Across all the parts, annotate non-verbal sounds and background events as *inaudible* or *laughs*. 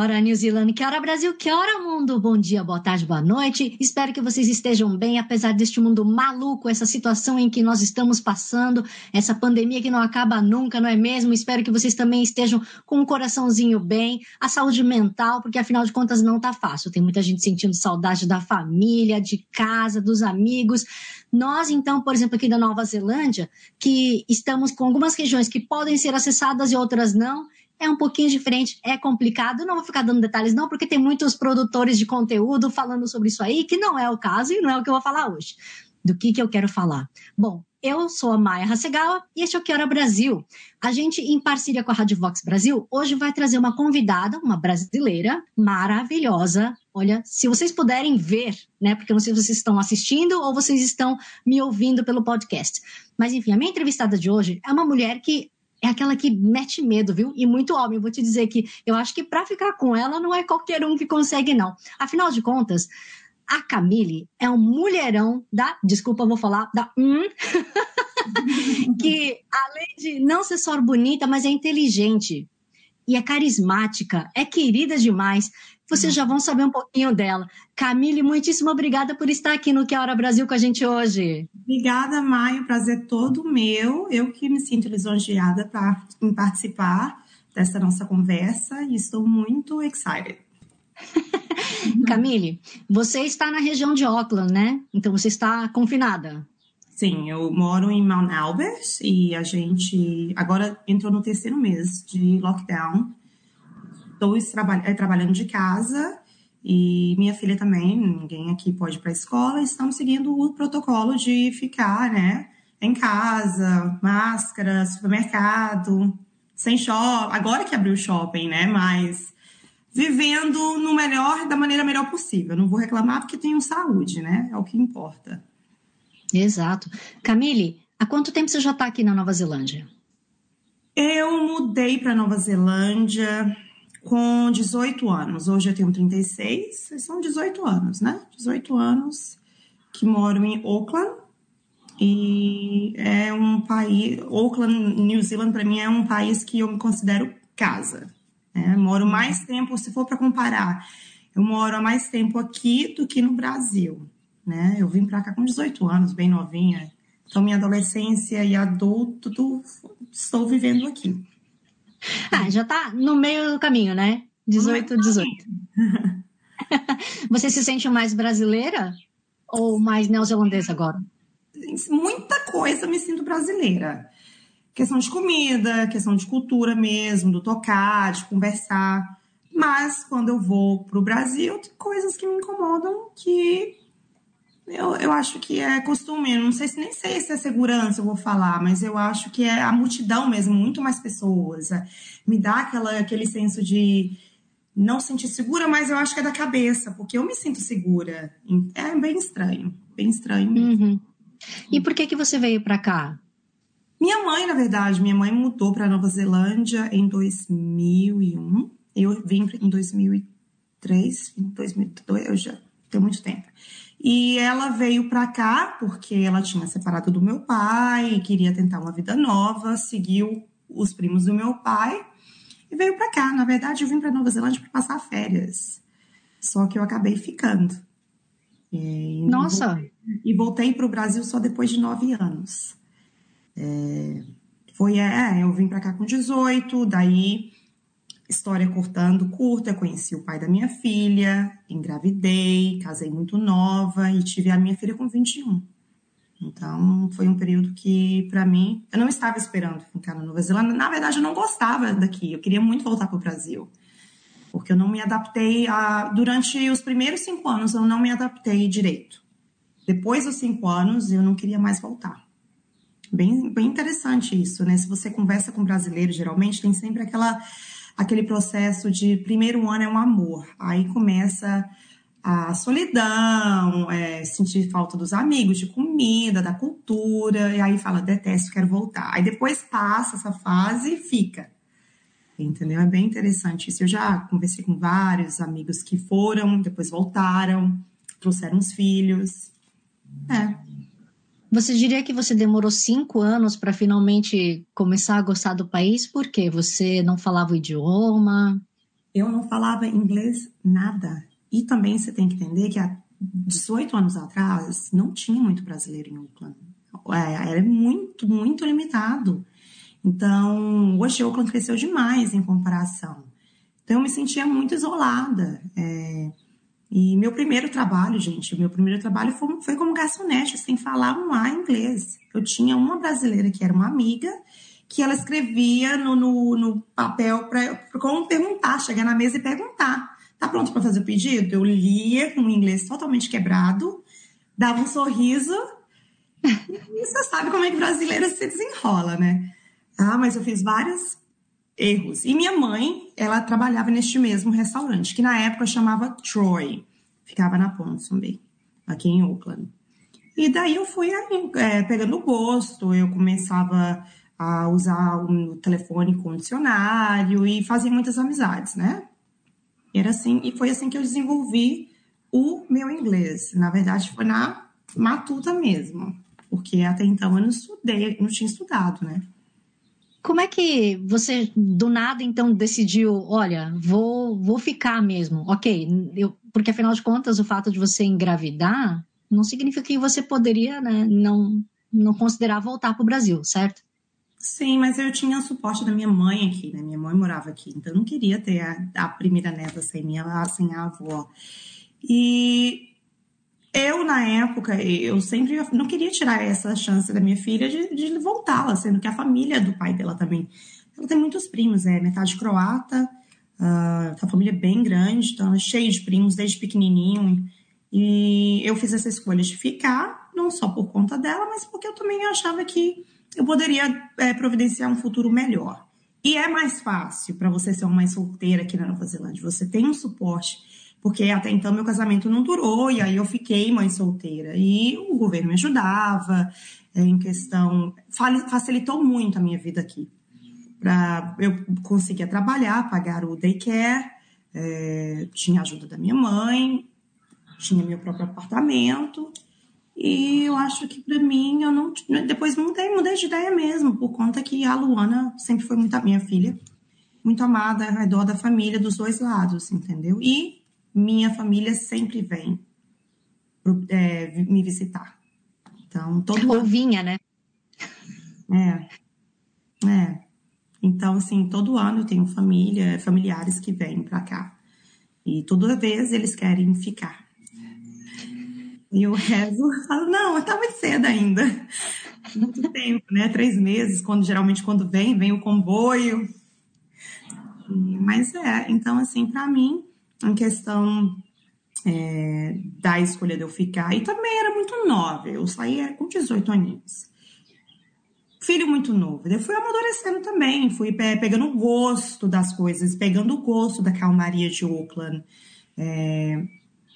Hora, New Zealand? Que hora, Brasil? Que hora, mundo? Bom dia, boa tarde, boa noite. Espero que vocês estejam bem, apesar deste mundo maluco, essa situação em que nós estamos passando, essa pandemia que não acaba nunca, não é mesmo? Espero que vocês também estejam com o um coraçãozinho bem, a saúde mental, porque afinal de contas não tá fácil. Tem muita gente sentindo saudade da família, de casa, dos amigos. Nós, então, por exemplo, aqui da Nova Zelândia, que estamos com algumas regiões que podem ser acessadas e outras não, é um pouquinho diferente, é complicado. Não vou ficar dando detalhes, não, porque tem muitos produtores de conteúdo falando sobre isso aí, que não é o caso e não é o que eu vou falar hoje. Do que, que eu quero falar? Bom, eu sou a Maia Hasegawa e este é o Que Hora Brasil. A gente, em parceria com a Rádio Vox Brasil, hoje vai trazer uma convidada, uma brasileira maravilhosa. Olha, se vocês puderem ver, né? Porque eu não sei se vocês estão assistindo ou vocês estão me ouvindo pelo podcast. Mas enfim, a minha entrevistada de hoje é uma mulher que é aquela que mete medo, viu? E muito homem. Vou te dizer que eu acho que para ficar com ela não é qualquer um que consegue, não. Afinal de contas, a Camille é um mulherão da, desculpa, vou falar, da hum, *laughs* que além de não ser só bonita, mas é inteligente e é carismática, é querida demais. Vocês já vão saber um pouquinho dela. Camille, muitíssimo obrigada por estar aqui no Que Hora Brasil com a gente hoje. Obrigada, Maio. Prazer todo meu. Eu que me sinto lisonjeada pra, em participar dessa nossa conversa e estou muito excited. *laughs* Camille, você está na região de Auckland, né? Então você está confinada. Sim, eu moro em Mount Albert e a gente agora entrou no terceiro mês de lockdown. Estou traba eh, trabalhando de casa e minha filha também, ninguém aqui pode ir para a escola. Estamos seguindo o protocolo de ficar, né, em casa, máscara, supermercado, sem shopping. Agora que abriu o shopping, né, mas vivendo no melhor, da maneira melhor possível. Não vou reclamar porque tenho saúde, né? É o que importa. Exato. Camille, há quanto tempo você já está aqui na Nova Zelândia? Eu mudei para Nova Zelândia com 18 anos. Hoje eu tenho 36, são 18 anos, né? 18 anos que moro em Auckland. E é um país, Auckland, New Zealand, para mim é um país que eu me considero casa. Né? Moro mais tempo, se for para comparar, eu moro há mais tempo aqui do que no Brasil né? Eu vim para cá com 18 anos, bem novinha. Então, minha adolescência e adulto, estou vivendo aqui. Ah, já está no meio do caminho, né? 18, 18. *laughs* Você se sente mais brasileira ou mais neozelandesa agora? Muita coisa me sinto brasileira. Questão de comida, questão de cultura mesmo, do tocar, de conversar. Mas quando eu vou para o Brasil, tem coisas que me incomodam que eu, eu acho que é costume, não sei se nem sei se é segurança, eu vou falar, mas eu acho que é a multidão mesmo, muito mais pessoas. É, me dá aquela, aquele senso de não sentir segura, mas eu acho que é da cabeça, porque eu me sinto segura. É bem estranho, bem estranho mesmo. Uhum. E por que que você veio para cá? Minha mãe, na verdade, minha mãe mudou para Nova Zelândia em 2001. Eu vim em 2003, em 2002, eu já tenho muito tempo. E ela veio para cá porque ela tinha separado do meu pai, queria tentar uma vida nova, seguiu os primos do meu pai e veio para cá. Na verdade, eu vim para Nova Zelândia para passar férias. Só que eu acabei ficando. E Nossa! Voltei, e voltei para o Brasil só depois de nove anos. É, foi, é, eu vim para cá com 18, daí História cortando curta, conheci o pai da minha filha, engravidei, casei muito nova e tive a minha filha com 21. Então, foi um período que, para mim, eu não estava esperando ficar na Nova Zelândia. Na verdade, eu não gostava daqui. Eu queria muito voltar para o Brasil. Porque eu não me adaptei a. Durante os primeiros cinco anos, eu não me adaptei direito. Depois dos cinco anos, eu não queria mais voltar. Bem, bem interessante isso, né? Se você conversa com brasileiros, geralmente tem sempre aquela aquele processo de primeiro ano é um amor, aí começa a solidão, é, sentir falta dos amigos, de comida, da cultura, e aí fala, detesto, quero voltar. Aí depois passa essa fase e fica. Entendeu? É bem interessante isso. Eu já conversei com vários amigos que foram, depois voltaram, trouxeram os filhos. É. Você diria que você demorou cinco anos para finalmente começar a gostar do país? Por quê? Você não falava o idioma? Eu não falava inglês nada. E também você tem que entender que há 18 anos atrás não tinha muito brasileiro em Oakland. É, era muito, muito limitado. Então, hoje Oakland cresceu demais em comparação. Então, eu me sentia muito isolada. É, e meu primeiro trabalho, gente, meu primeiro trabalho foi, foi como garçonete, sem falar um A inglês. Eu tinha uma brasileira que era uma amiga, que ela escrevia no, no, no papel para como perguntar, chegar na mesa e perguntar. Tá pronto para fazer o pedido? Eu lia com inglês totalmente quebrado, dava um sorriso. *laughs* e você sabe como é que brasileira se desenrola, né? Ah, mas eu fiz vários erros. E minha mãe, ela trabalhava neste mesmo restaurante, que na época chamava Troy. Ficava na Ponsonby, aqui em Oakland. E daí eu fui é, pegando gosto, eu começava a usar o telefone com dicionário e fazia muitas amizades, né? Era assim, e foi assim que eu desenvolvi o meu inglês. Na verdade, foi na matuta mesmo, porque até então eu não estudei, não tinha estudado, né? Como é que você do nada então decidiu, olha, vou vou ficar mesmo, ok? Eu, porque afinal de contas o fato de você engravidar não significa que você poderia, né, não não considerar voltar para o Brasil, certo? Sim, mas eu tinha o suporte da minha mãe aqui, né? Minha mãe morava aqui, então eu não queria ter a, a primeira neta sem minha, sem a avó. E eu, na época, eu sempre não queria tirar essa chance da minha filha de, de voltá-la, sendo que a família do pai dela também. Ela tem muitos primos, é metade croata, uh, a família é bem grande, então é cheia de primos desde pequenininho. E eu fiz essa escolha de ficar, não só por conta dela, mas porque eu também achava que eu poderia é, providenciar um futuro melhor. E é mais fácil para você ser uma mãe solteira aqui na Nova Zelândia. Você tem um suporte, porque até então meu casamento não durou, e aí eu fiquei mãe solteira. E o governo me ajudava é, em questão. facilitou muito a minha vida aqui. Pra, eu conseguia trabalhar, pagar o daycare, é, tinha ajuda da minha mãe, tinha meu próprio apartamento. E eu acho que para mim, eu não. Depois mudei, mudei de ideia mesmo, por conta que a Luana sempre foi muito a minha filha, muito amada ao redor da família dos dois lados, entendeu? E minha família sempre vem é, me visitar. Então, todo Ou vinha, né? É. É. Então, assim, todo ano eu tenho família, familiares que vêm para cá. E toda vez eles querem ficar. E eu rezo, *laughs* falo, não, tá muito cedo ainda. *laughs* Muito tempo, né? Três meses, quando geralmente quando vem, vem o comboio. E, mas é, então assim, para mim, a questão é, da escolha de eu ficar, e também era muito nova, eu saí com 18 aninhos. Filho muito novo. Eu fui amadurecendo também, fui pegando gosto das coisas, pegando o gosto da calmaria de Oakland. É,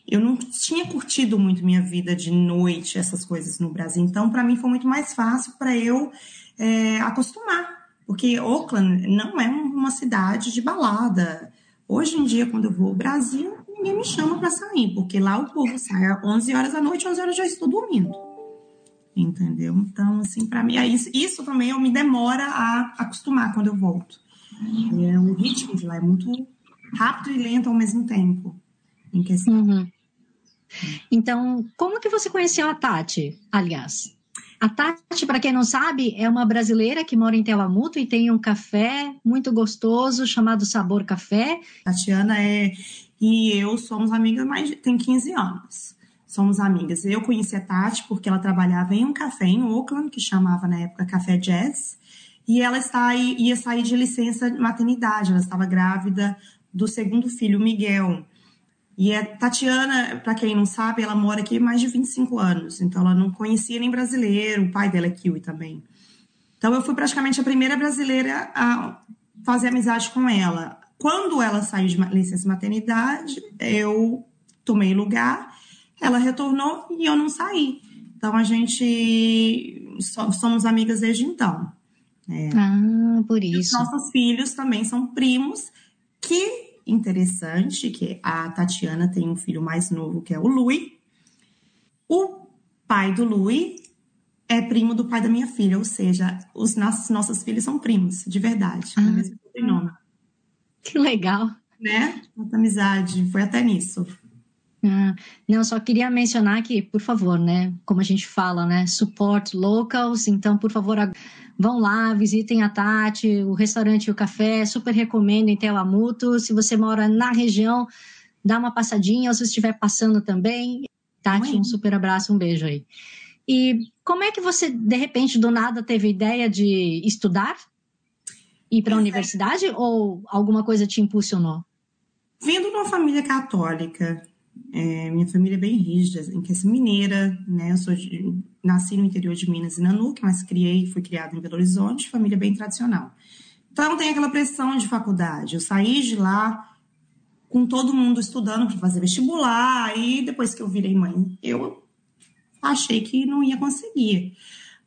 eu não tinha curtido muito minha vida de noite, essas coisas no Brasil. Então, para mim, foi muito mais fácil para eu é, acostumar. Porque Oakland não é uma cidade de balada. Hoje em dia, quando eu vou ao Brasil, ninguém me chama para sair, porque lá o povo sai às 11 horas da noite, 11 horas já estou dormindo. Entendeu? Então, assim, para mim, isso, isso também eu me demora a acostumar quando eu volto. É, o ritmo de lá é muito rápido e lento ao mesmo tempo. Em questão. Uhum. Então, como que você conheceu a Tati, aliás? A Tati, para quem não sabe, é uma brasileira que mora em Telamuto e tem um café muito gostoso chamado Sabor Café. Tatiana é e eu somos amigas mais tem 15 anos. Somos amigas. Eu conheci a Tati porque ela trabalhava em um café em Oakland que chamava na época Café Jazz. E ela está, ia sair de licença de maternidade. Ela estava grávida do segundo filho, Miguel. E a Tatiana, para quem não sabe, ela mora aqui mais de 25 anos, então ela não conhecia nem brasileiro, o pai dela é kiwi também. Então eu fui praticamente a primeira brasileira a fazer amizade com ela. quando ela saiu de licença maternidade, eu tomei lugar, ela retornou e eu não saí. Então a gente somos amigas desde então. É. Ah, por isso. Os nossos filhos também são primos, que interessante que a Tatiana tem um filho mais novo que é o Lui. O pai do Lui é primo do pai da minha filha, ou seja, os nossos, filhos são primos, de verdade, ah. mesmo sobrenome. Que legal. Né? Nossa amizade foi até nisso. Ah, não, só queria mencionar que, por favor, né? Como a gente fala, né? Support locals. Então, por favor, vão lá, visitem a Tati, o restaurante e o café. Super recomendo em Telamuto. Se você mora na região, dá uma passadinha. Ou se estiver passando também, Tati, um super abraço, um beijo aí. E como é que você, de repente, do nada, teve ideia de estudar? Ir para a universidade? Ou alguma coisa te impulsionou? Vindo de uma família católica, é, minha família é bem rígida, em que é mineira, né? Eu sou de, nasci no interior de Minas, em Nanuque, mas criei, fui criada em Belo Horizonte, família bem tradicional. Então tem aquela pressão de faculdade. Eu saí de lá com todo mundo estudando para fazer vestibular e depois que eu virei mãe, eu achei que não ia conseguir.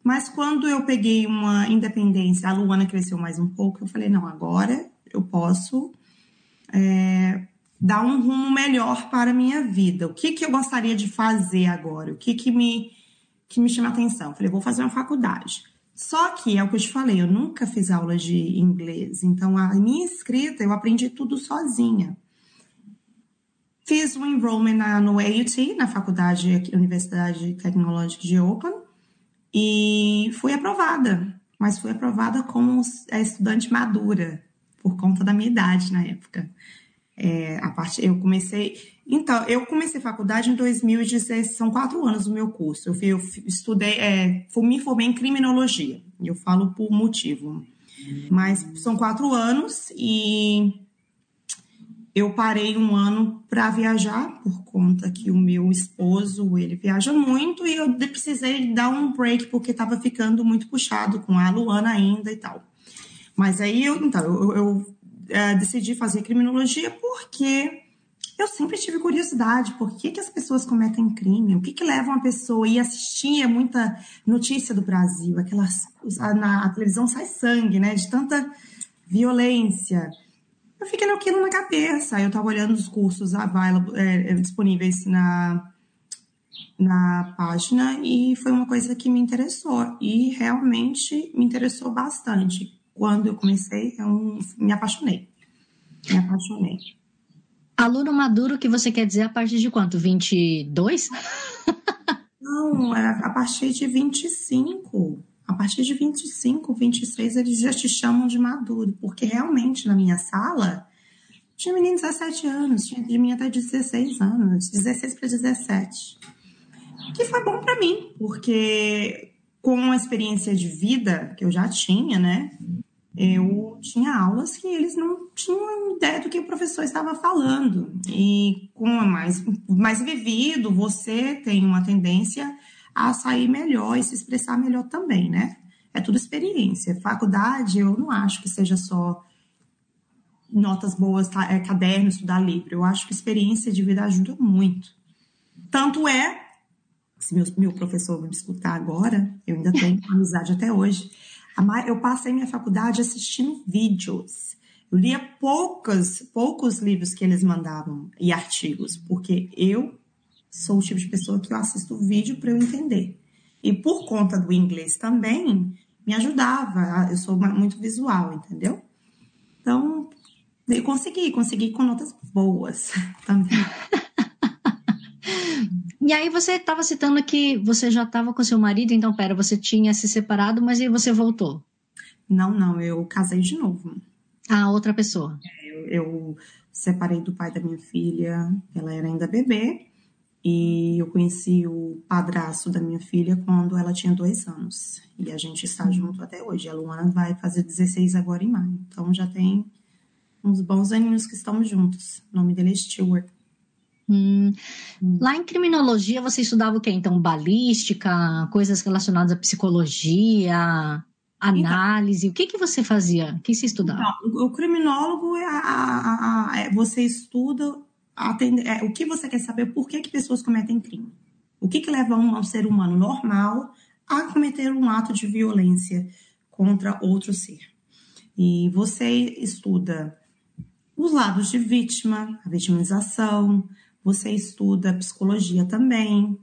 Mas quando eu peguei uma independência, a Luana cresceu mais um pouco, eu falei, não, agora eu posso é, dar um rumo melhor para a minha vida. O que, que eu gostaria de fazer agora? O que, que, me, que me chama atenção? Falei, vou fazer uma faculdade. Só que, é o que eu te falei, eu nunca fiz aula de inglês, então a minha escrita eu aprendi tudo sozinha. Fiz um enrollment na, no AUT, na Faculdade Universidade Tecnológica de Oakland, e fui aprovada, mas fui aprovada como estudante madura, por conta da minha idade na época. É, a parte, eu comecei. Então, eu comecei faculdade em 2016, são quatro anos o meu curso. Eu, eu estudei, é, me formei em criminologia. Eu falo por motivo. Mas são quatro anos e eu parei um ano para viajar por conta que o meu esposo ele viaja muito e eu precisei dar um break porque estava ficando muito puxado com a Luana ainda e tal. Mas aí eu então eu, eu é, decidi fazer criminologia porque eu sempre tive curiosidade por que, que as pessoas cometem crime, o que, que leva uma pessoa e assistia muita notícia do Brasil, aquelas na televisão sai sangue, né, de tanta violência eu fiquei naquilo na cabeça. Eu estava olhando os cursos é, é, disponíveis na, na página e foi uma coisa que me interessou. E realmente me interessou bastante. Quando eu comecei, eu me apaixonei. Me apaixonei. Aluno maduro que você quer dizer a partir de quanto? 22? Não, é a partir de 25. A partir de 25, 26, eles já te chamam de maduro, porque realmente na minha sala tinha menino de 17 anos, tinha de mim até 16 anos, 16 para 17. Que foi bom para mim, porque com a experiência de vida que eu já tinha, né? Eu tinha aulas que eles não tinham ideia do que o professor estava falando. E com mais, mais vivido, você tem uma tendência a sair melhor e se expressar melhor também, né? É tudo experiência. Faculdade, eu não acho que seja só notas boas, é, caderno, estudar livro. Eu acho que experiência de vida ajuda muito. Tanto é, se meu, meu professor me escutar agora, eu ainda tenho *laughs* amizade até hoje. Eu passei minha faculdade assistindo vídeos. Eu lia poucos, poucos livros que eles mandavam e artigos, porque eu sou o tipo de pessoa que eu assisto vídeo para eu entender. E por conta do inglês também, me ajudava. Eu sou muito visual, entendeu? Então, eu consegui, consegui com notas boas *laughs* também. *laughs* E aí você estava citando que você já estava com seu marido, então pera, você tinha se separado, mas aí você voltou? Não, não, eu casei de novo. Ah, outra pessoa. É, eu, eu separei do pai da minha filha, ela era ainda bebê, e eu conheci o padrasto da minha filha quando ela tinha dois anos. E a gente está uhum. junto até hoje. A Luana vai fazer 16 agora em maio. Então já tem uns bons aninhos que estamos juntos. O nome dele é Stewart. Hum. hum. Lá em criminologia você estudava o quê? Então, balística, coisas relacionadas à psicologia, análise. Então, o que, que você fazia? O que você estudava? Então, o criminólogo é a, a, a, é, você estuda é, o que você quer saber, por que, que pessoas cometem crime. O que, que leva um, um ser humano normal a cometer um ato de violência contra outro ser. E você estuda os lados de vítima, a vitimização, você estuda psicologia também,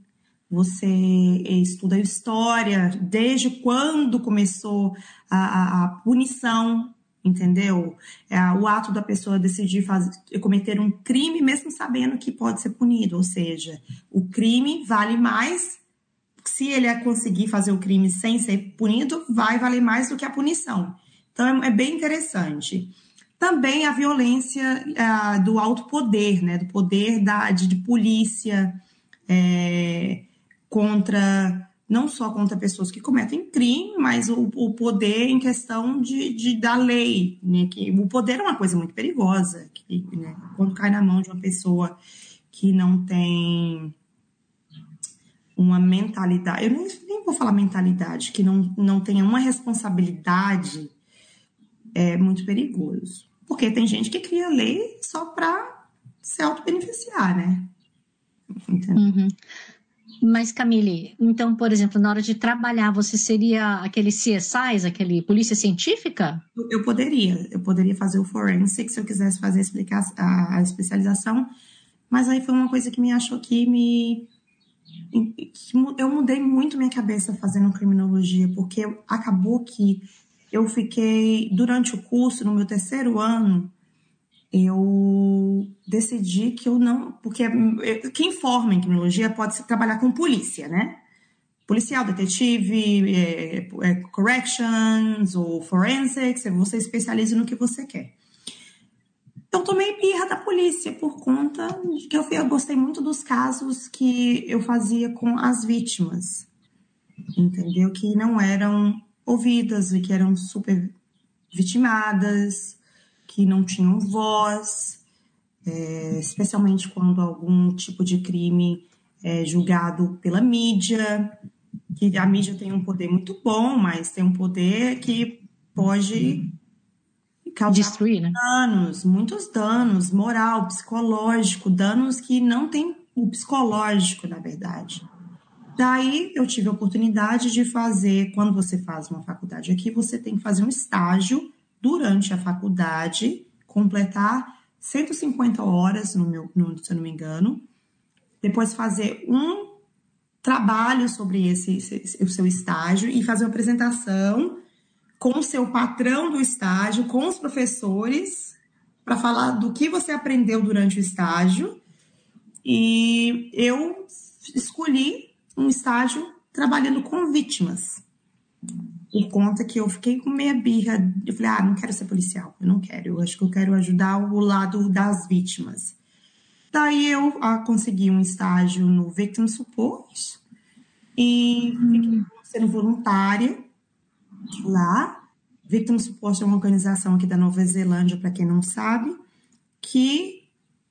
você estuda história, desde quando começou a, a, a punição, entendeu? É, o ato da pessoa decidir fazer, cometer um crime, mesmo sabendo que pode ser punido, ou seja, o crime vale mais. Se ele conseguir fazer o crime sem ser punido, vai valer mais do que a punição. Então é, é bem interessante. Também a violência uh, do alto poder, né? Do poder da, de, de polícia. É, contra não só contra pessoas que cometem crime, mas o, o poder em questão de, de da lei, né? Que o poder é uma coisa muito perigosa, que né? quando cai na mão de uma pessoa que não tem uma mentalidade, eu nem, nem vou falar mentalidade, que não, não tenha uma responsabilidade, é muito perigoso. Porque tem gente que cria lei só para se auto-beneficiar, né? Uhum. Mas, Camille, então, por exemplo, na hora de trabalhar, você seria aquele CSI, aquele polícia científica? Eu poderia, eu poderia fazer o forensic se eu quisesse fazer a, a especialização, mas aí foi uma coisa que me achou que me. Eu mudei muito minha cabeça fazendo criminologia, porque acabou que eu fiquei, durante o curso, no meu terceiro ano, eu decidi que eu não. Porque quem forma em criminologia pode trabalhar com polícia, né? Policial, detetive, é, é, corrections ou forensics, você especializa no que você quer. Eu tomei birra da polícia por conta de que eu, eu gostei muito dos casos que eu fazia com as vítimas, entendeu? Que não eram ouvidas e que eram super vitimadas que não tinham voz, é, especialmente quando algum tipo de crime é julgado pela mídia, que a mídia tem um poder muito bom, mas tem um poder que pode causar Destruir, né? danos, muitos danos, moral, psicológico, danos que não tem o psicológico, na verdade. Daí eu tive a oportunidade de fazer, quando você faz uma faculdade aqui, você tem que fazer um estágio durante a faculdade, completar 150 horas, no meu, no, se eu não me engano, depois fazer um trabalho sobre esse, esse, o seu estágio e fazer uma apresentação com o seu patrão do estágio, com os professores, para falar do que você aprendeu durante o estágio. E eu escolhi um estágio trabalhando com vítimas por conta que eu fiquei com meia birra. Eu falei, ah, não quero ser policial, eu não quero, eu acho que eu quero ajudar o lado das vítimas. Daí eu ah, consegui um estágio no Victim Support e fiquei sendo voluntária lá. Victim Support é uma organização aqui da Nova Zelândia, para quem não sabe, que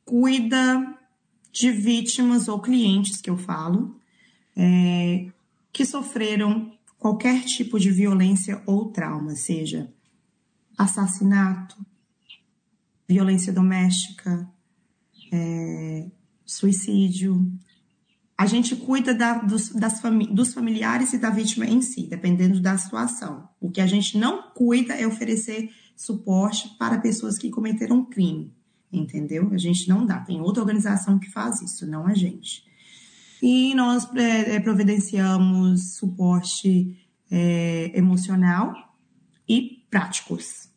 cuida de vítimas ou clientes que eu falo, é, que sofreram qualquer tipo de violência ou trauma, seja assassinato, violência doméstica, é, suicídio. A gente cuida da, dos, das fami dos familiares e da vítima em si, dependendo da situação. O que a gente não cuida é oferecer suporte para pessoas que cometeram crime, entendeu? A gente não dá. Tem outra organização que faz isso, não a gente. E nós é, é, providenciamos suporte é, emocional e práticos.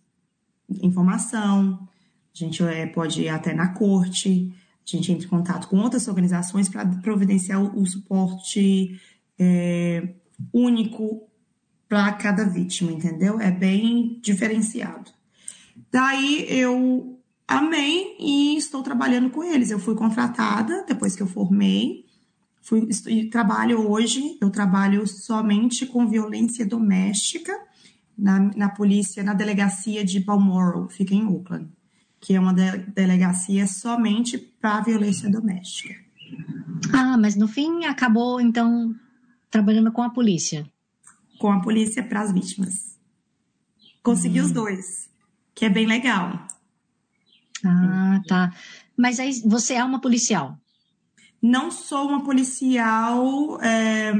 Informação, a gente é, pode ir até na corte, a gente entra em contato com outras organizações para providenciar o, o suporte é, único para cada vítima, entendeu? É bem diferenciado. Daí eu amei e estou trabalhando com eles. Eu fui contratada depois que eu formei Fui, trabalho hoje, eu trabalho somente com violência doméstica na, na polícia, na delegacia de Balmoral, fica em Auckland, que é uma de, delegacia somente para violência doméstica. Ah, mas no fim acabou então trabalhando com a polícia? Com a polícia para as vítimas. Consegui hum. os dois, que é bem legal. Ah, tá? Mas aí você é uma policial? Não sou uma policial. É...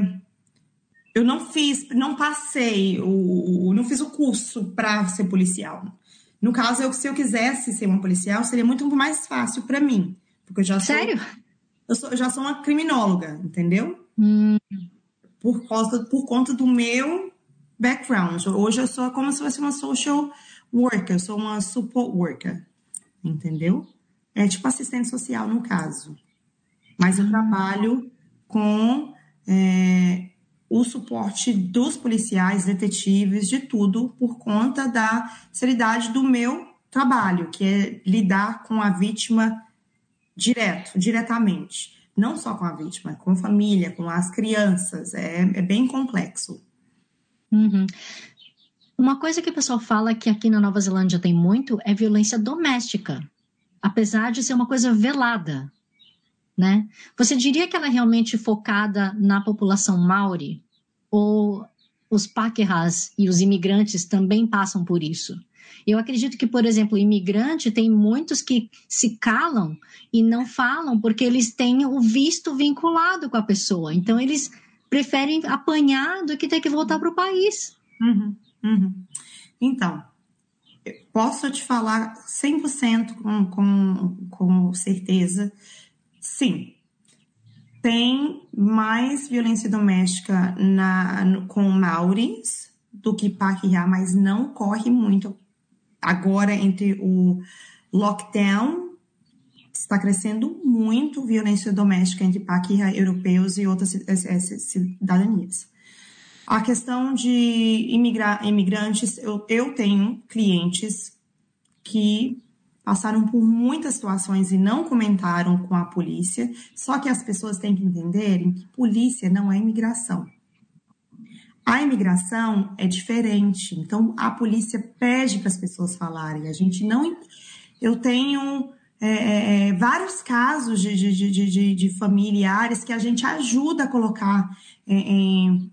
Eu não fiz, não passei, o, não fiz o curso para ser policial. No caso, eu, se eu quisesse ser uma policial, seria muito mais fácil para mim. Porque eu já sou, Sério? Eu, sou, eu já sou uma criminóloga, entendeu? Hum. Por, causa, por conta do meu background. Hoje eu sou como se fosse uma social worker, eu sou uma support worker, entendeu? É tipo assistente social no caso. Mas eu trabalho com é, o suporte dos policiais, detetives, de tudo, por conta da seriedade do meu trabalho, que é lidar com a vítima direto, diretamente. Não só com a vítima, com a família, com as crianças. É, é bem complexo. Uhum. Uma coisa que o pessoal fala que aqui na Nova Zelândia tem muito é violência doméstica, apesar de ser uma coisa velada, né? Você diria que ela é realmente focada na população maori? Ou os paquerras e os imigrantes também passam por isso? Eu acredito que, por exemplo, imigrante tem muitos que se calam e não falam porque eles têm o visto vinculado com a pessoa. Então, eles preferem apanhar do que ter que voltar para o país. Uhum, uhum. Então, posso te falar 100% com, com, com certeza, sim. Tem mais violência doméstica na, com Maurins do que Paquiá, mas não corre muito agora entre o lockdown está crescendo muito violência doméstica entre paquirra europeus e outras cidadanias. A questão de imigra imigrantes, eu, eu tenho clientes que passaram por muitas situações e não comentaram com a polícia, só que as pessoas têm que entenderem que polícia não é imigração. A imigração é diferente, então a polícia pede para as pessoas falarem. A gente não. Eu tenho é, é, é, vários casos de, de, de, de, familiares que a gente ajuda a colocar em,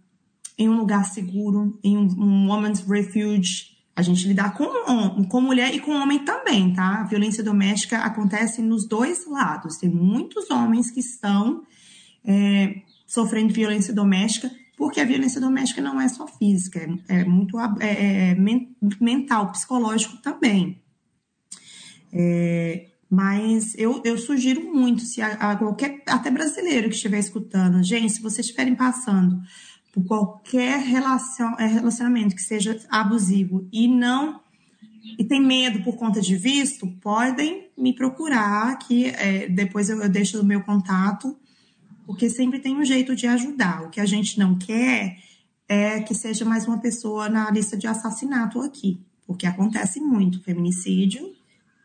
em um lugar seguro, em um, um woman's refuge. A gente lidar com, com mulher e com homem também, tá? A violência doméstica acontece nos dois lados. Tem muitos homens que estão é, sofrendo violência doméstica, porque a violência doméstica não é só física, é, é muito é, é mental, psicológico também. É, mas eu, eu sugiro muito, se a, a qualquer, até brasileiro que estiver escutando, gente, se vocês estiverem passando por qualquer relação, é, relacionamento que seja abusivo e não e tem medo por conta de visto, podem me procurar, que é, depois eu, eu deixo o meu contato, porque sempre tem um jeito de ajudar. O que a gente não quer é que seja mais uma pessoa na lista de assassinato aqui, porque acontece muito feminicídio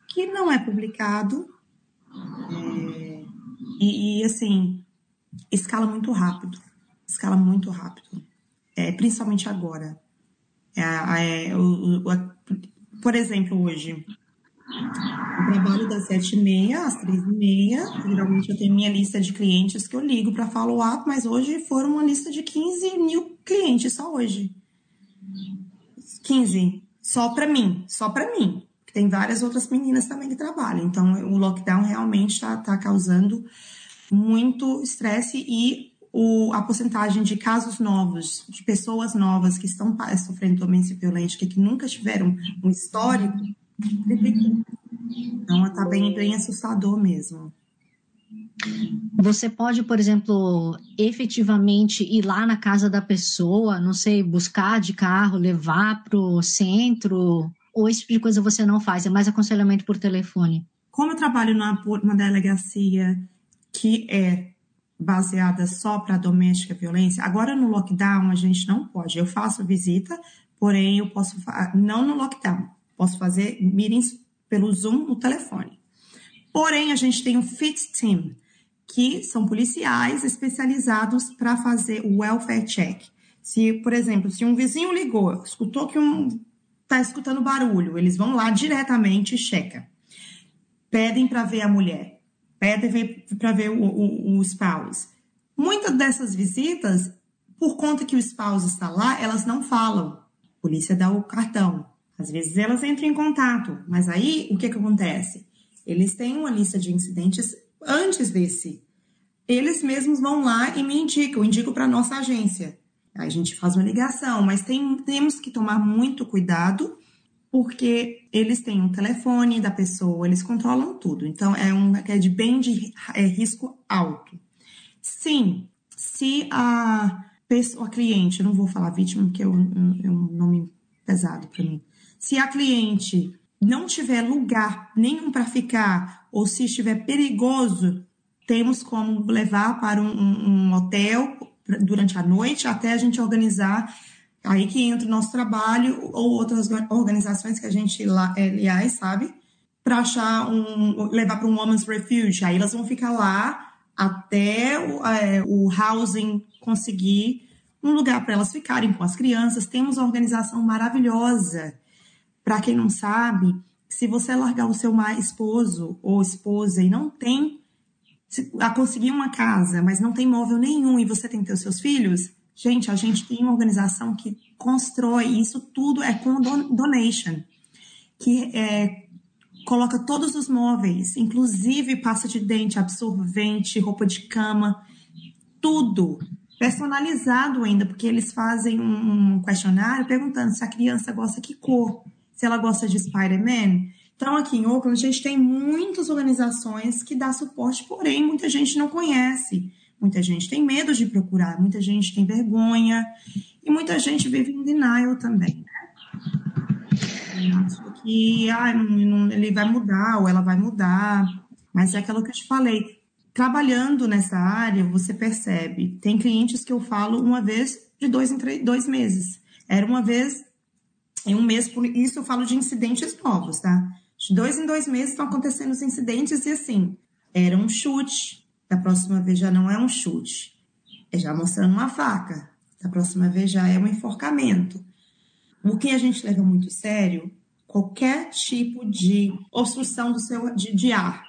que não é publicado. É, e, e, assim, escala muito rápido. Escala muito rápido. É, principalmente agora. É, é, o, o, a, por exemplo, hoje, eu trabalho das sete e meia às três e meia. Geralmente eu tenho minha lista de clientes que eu ligo para follow-up, mas hoje foram uma lista de 15 mil clientes só hoje. 15. Só para mim. Só para mim tem várias outras meninas também que trabalham. Então, o lockdown realmente está tá causando muito estresse e o, a porcentagem de casos novos, de pessoas novas que estão sofrendo violência violenta, que, que nunca tiveram um histórico, Então, está bem, bem assustador mesmo. Você pode, por exemplo, efetivamente ir lá na casa da pessoa, não sei, buscar de carro, levar para o centro, ou esse tipo de coisa você não faz? É mais aconselhamento por telefone? Como eu trabalho numa, delegacia que é baseada só para doméstica violência, agora no lockdown a gente não pode. Eu faço visita, porém eu posso não no lockdown, posso fazer meetings pelo Zoom no telefone. Porém a gente tem um fit team, que são policiais especializados para fazer o welfare check. Se, por exemplo, se um vizinho ligou, escutou que um está escutando barulho, eles vão lá diretamente e checa. Pedem para ver a mulher, pedem para ver o, o, o spouse. Muitas dessas visitas, por conta que o spouse está lá, elas não falam. A polícia dá o cartão. Às vezes elas entram em contato, mas aí o que, que acontece? Eles têm uma lista de incidentes antes desse. Eles mesmos vão lá e me indicam, indicam para nossa agência. Aí a gente faz uma ligação, mas tem, temos que tomar muito cuidado porque eles têm um telefone da pessoa, eles controlam tudo. Então é um é de bem de é risco alto. Sim, se a pessoa, a cliente, eu não vou falar vítima porque é um, é um nome pesado para mim. Se a cliente não tiver lugar nenhum para ficar ou se estiver perigoso, temos como levar para um, um, um hotel durante a noite até a gente organizar Aí que entra o nosso trabalho ou outras organizações que a gente, aliás, sabe, para achar um, levar para um Women's Refuge. Aí elas vão ficar lá até o, é, o housing conseguir um lugar para elas ficarem com as crianças. Temos uma organização maravilhosa. Para quem não sabe, se você largar o seu esposo ou esposa e não tem a conseguir uma casa, mas não tem móvel nenhum e você tem que ter os seus filhos, Gente, a gente tem uma organização que constrói isso tudo é com donation, que é, coloca todos os móveis, inclusive pasta de dente, absorvente, roupa de cama, tudo personalizado ainda, porque eles fazem um questionário perguntando se a criança gosta que cor, se ela gosta de Spider-Man. Então, aqui em Oakland, a gente tem muitas organizações que dá suporte, porém, muita gente não conhece. Muita gente tem medo de procurar, muita gente tem vergonha e muita gente vive em denial também, né? Que ah, não, ele vai mudar ou ela vai mudar, mas é aquilo que eu te falei. Trabalhando nessa área, você percebe. Tem clientes que eu falo uma vez de dois em três, dois meses. Era uma vez em um mês, por isso eu falo de incidentes novos, tá? De dois em dois meses estão acontecendo os incidentes e assim, era um chute, da próxima vez já não é um chute, é já mostrando uma faca. Da próxima vez já é um enforcamento. O que a gente leva muito sério, qualquer tipo de obstrução do seu de, de ar.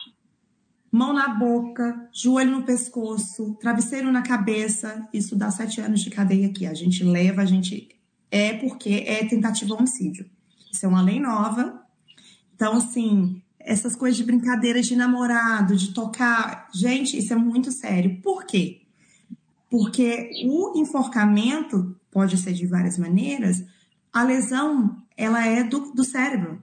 Mão na boca, joelho no pescoço, travesseiro na cabeça, isso dá sete anos de cadeia aqui. A gente leva, a gente é porque é tentativa homicídio. Isso é uma lei nova. Então, assim, essas coisas de brincadeiras de namorado, de tocar. Gente, isso é muito sério. Por quê? Porque o enforcamento pode ser de várias maneiras. A lesão, ela é do, do cérebro.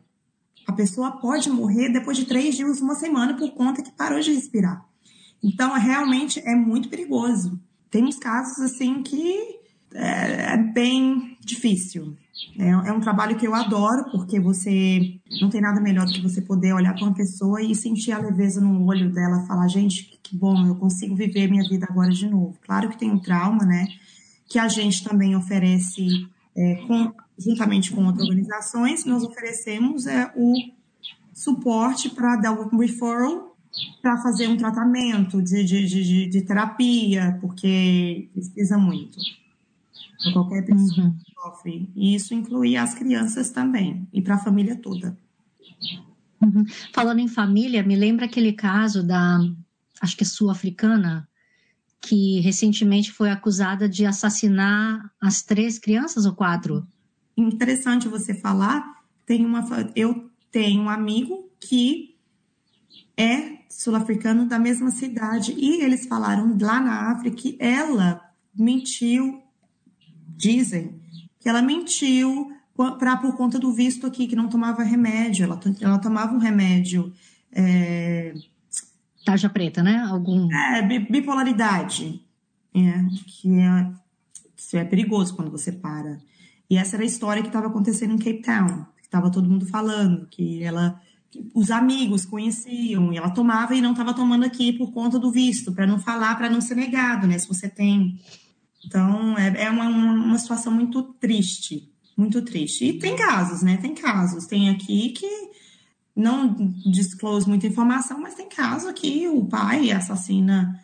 A pessoa pode morrer depois de três dias, uma semana, por conta que parou de respirar. Então, realmente é muito perigoso. Tem uns casos, assim, que é, é bem difícil. É, é, um trabalho que eu adoro, porque você não tem nada melhor do que você poder olhar para uma pessoa e sentir a leveza no olho dela, falar, gente, que bom, eu consigo viver minha vida agora de novo. Claro que tem um trauma, né? Que a gente também oferece, é, com, juntamente com outras organizações, nós oferecemos é, o suporte para dar o referral para fazer um tratamento de, de, de, de terapia, porque precisa muito para qualquer pessoa uhum. Sofre. E isso inclui as crianças também, e para a família toda. Uhum. Falando em família, me lembra aquele caso da, acho que é sul-africana, que recentemente foi acusada de assassinar as três crianças ou quatro? Interessante você falar. Tem uma, eu tenho um amigo que é sul-africano da mesma cidade e eles falaram lá na África que ela mentiu dizem ela mentiu pra, por conta do visto aqui, que não tomava remédio. Ela, ela tomava um remédio. É... Tarja preta, né? Algum. É, bipolaridade. É, que é, isso é perigoso quando você para. E essa era a história que estava acontecendo em Cape Town, que estava todo mundo falando, que ela os amigos conheciam e ela tomava e não estava tomando aqui por conta do visto, para não falar, para não ser negado, né? Se você tem então, é, é uma, uma situação muito triste, muito triste. E tem casos, né? Tem casos. Tem aqui que não disclose muita informação, mas tem caso que o pai assassina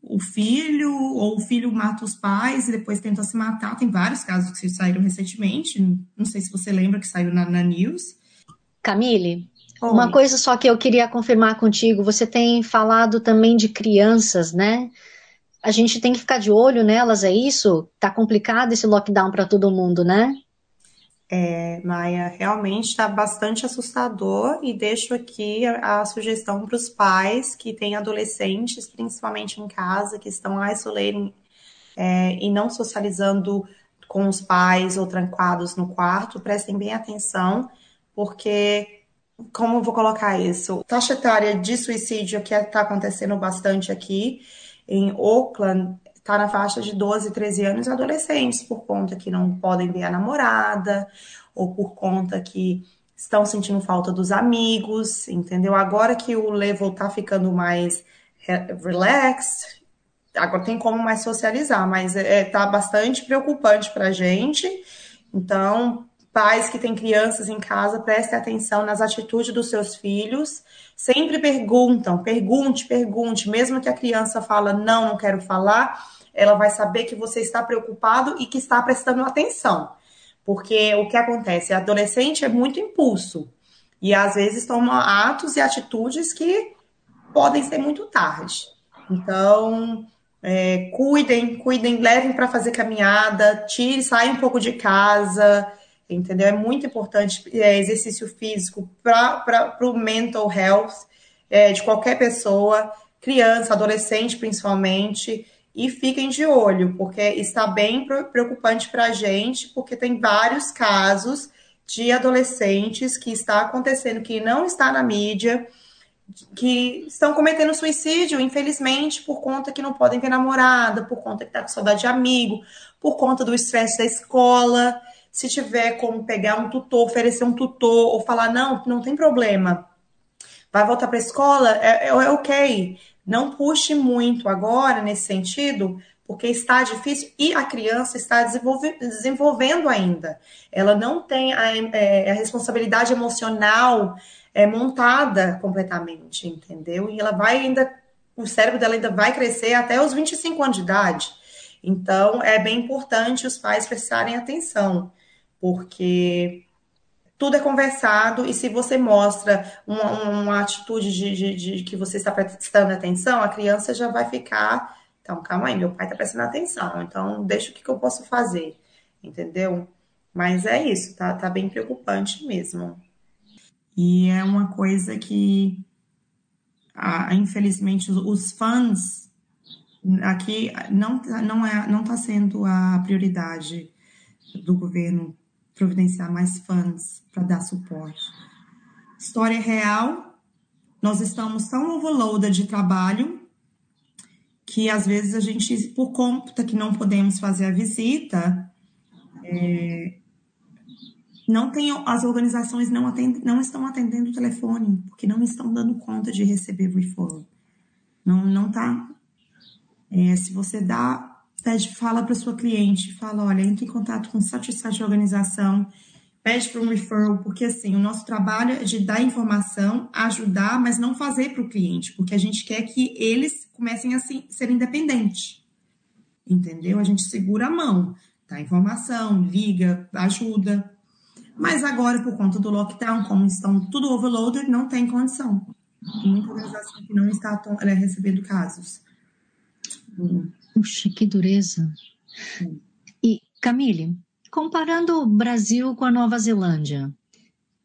o filho, ou o filho mata os pais e depois tenta se matar. Tem vários casos que saíram recentemente. Não sei se você lembra que saiu na, na news. Camille, Oi. uma coisa só que eu queria confirmar contigo. Você tem falado também de crianças, né? A gente tem que ficar de olho nelas, é isso? Tá complicado esse lockdown para todo mundo, né? É, Maia, realmente está bastante assustador e deixo aqui a, a sugestão para os pais que têm adolescentes, principalmente em casa, que estão isolating é, e não socializando com os pais ou trancados no quarto, prestem bem atenção, porque, como eu vou colocar isso? Taxa etária de suicídio que está acontecendo bastante aqui em Oakland está na faixa de 12, 13 anos adolescentes, por conta que não podem ver a namorada, ou por conta que estão sentindo falta dos amigos, entendeu? Agora que o level tá ficando mais relaxed, agora tem como mais socializar, mas é, tá bastante preocupante pra gente. Então, pais que têm crianças em casa, prestem atenção nas atitudes dos seus filhos. Sempre perguntam, pergunte, pergunte, mesmo que a criança fala não, não quero falar, ela vai saber que você está preocupado e que está prestando atenção. Porque o que acontece? Adolescente é muito impulso e às vezes toma atos e atitudes que podem ser muito tarde. Então, é, cuidem, cuidem, levem para fazer caminhada, tire, saia um pouco de casa, entendeu? É muito importante é, exercício físico para o mental health é, de qualquer pessoa, criança, adolescente principalmente, e fiquem de olho, porque está bem preocupante para a gente, porque tem vários casos de adolescentes que está acontecendo, que não está na mídia, que estão cometendo suicídio, infelizmente, por conta que não podem ver namorada, por conta que está com saudade de amigo, por conta do estresse da escola. Se tiver como pegar um tutor, oferecer um tutor, ou falar, não, não tem problema, vai voltar para a escola, é, é, é ok. Não puxe muito agora nesse sentido, porque está difícil e a criança está desenvolve, desenvolvendo ainda. Ela não tem a, é, a responsabilidade emocional é, montada completamente, entendeu? E ela vai ainda, o cérebro dela ainda vai crescer até os 25 anos de idade. Então, é bem importante os pais prestarem atenção, porque tudo é conversado e se você mostra uma, uma atitude de, de, de, que você está prestando atenção, a criança já vai ficar. Então, calma aí, meu pai está prestando atenção, então deixa o que, que eu posso fazer, entendeu? Mas é isso, tá, tá bem preocupante mesmo. E é uma coisa que, ah, infelizmente, os, os fãs aqui não, não, é, não tá sendo a prioridade do governo providenciar mais fãs para dar suporte. História real, nós estamos tão overloaded de trabalho que às vezes a gente, por conta que não podemos fazer a visita, é, não tem, as organizações não, atendem, não estão atendendo o telefone, porque não estão dando conta de receber referral. Não, não tá. É, se você dá pede, fala para sua cliente, fala, olha, entre em contato com such such organização, pede para um referral, porque assim, o nosso trabalho é de dar informação, ajudar, mas não fazer para o cliente, porque a gente quer que eles comecem a se, ser independentes. Entendeu? A gente segura a mão, dá informação, liga, ajuda. Mas agora, por conta do lockdown, como estão tudo overloaded, não tem condição. Tem muita organização que não está é, recebendo casos. Hum. Puxa, que dureza. E, Camille, comparando o Brasil com a Nova Zelândia,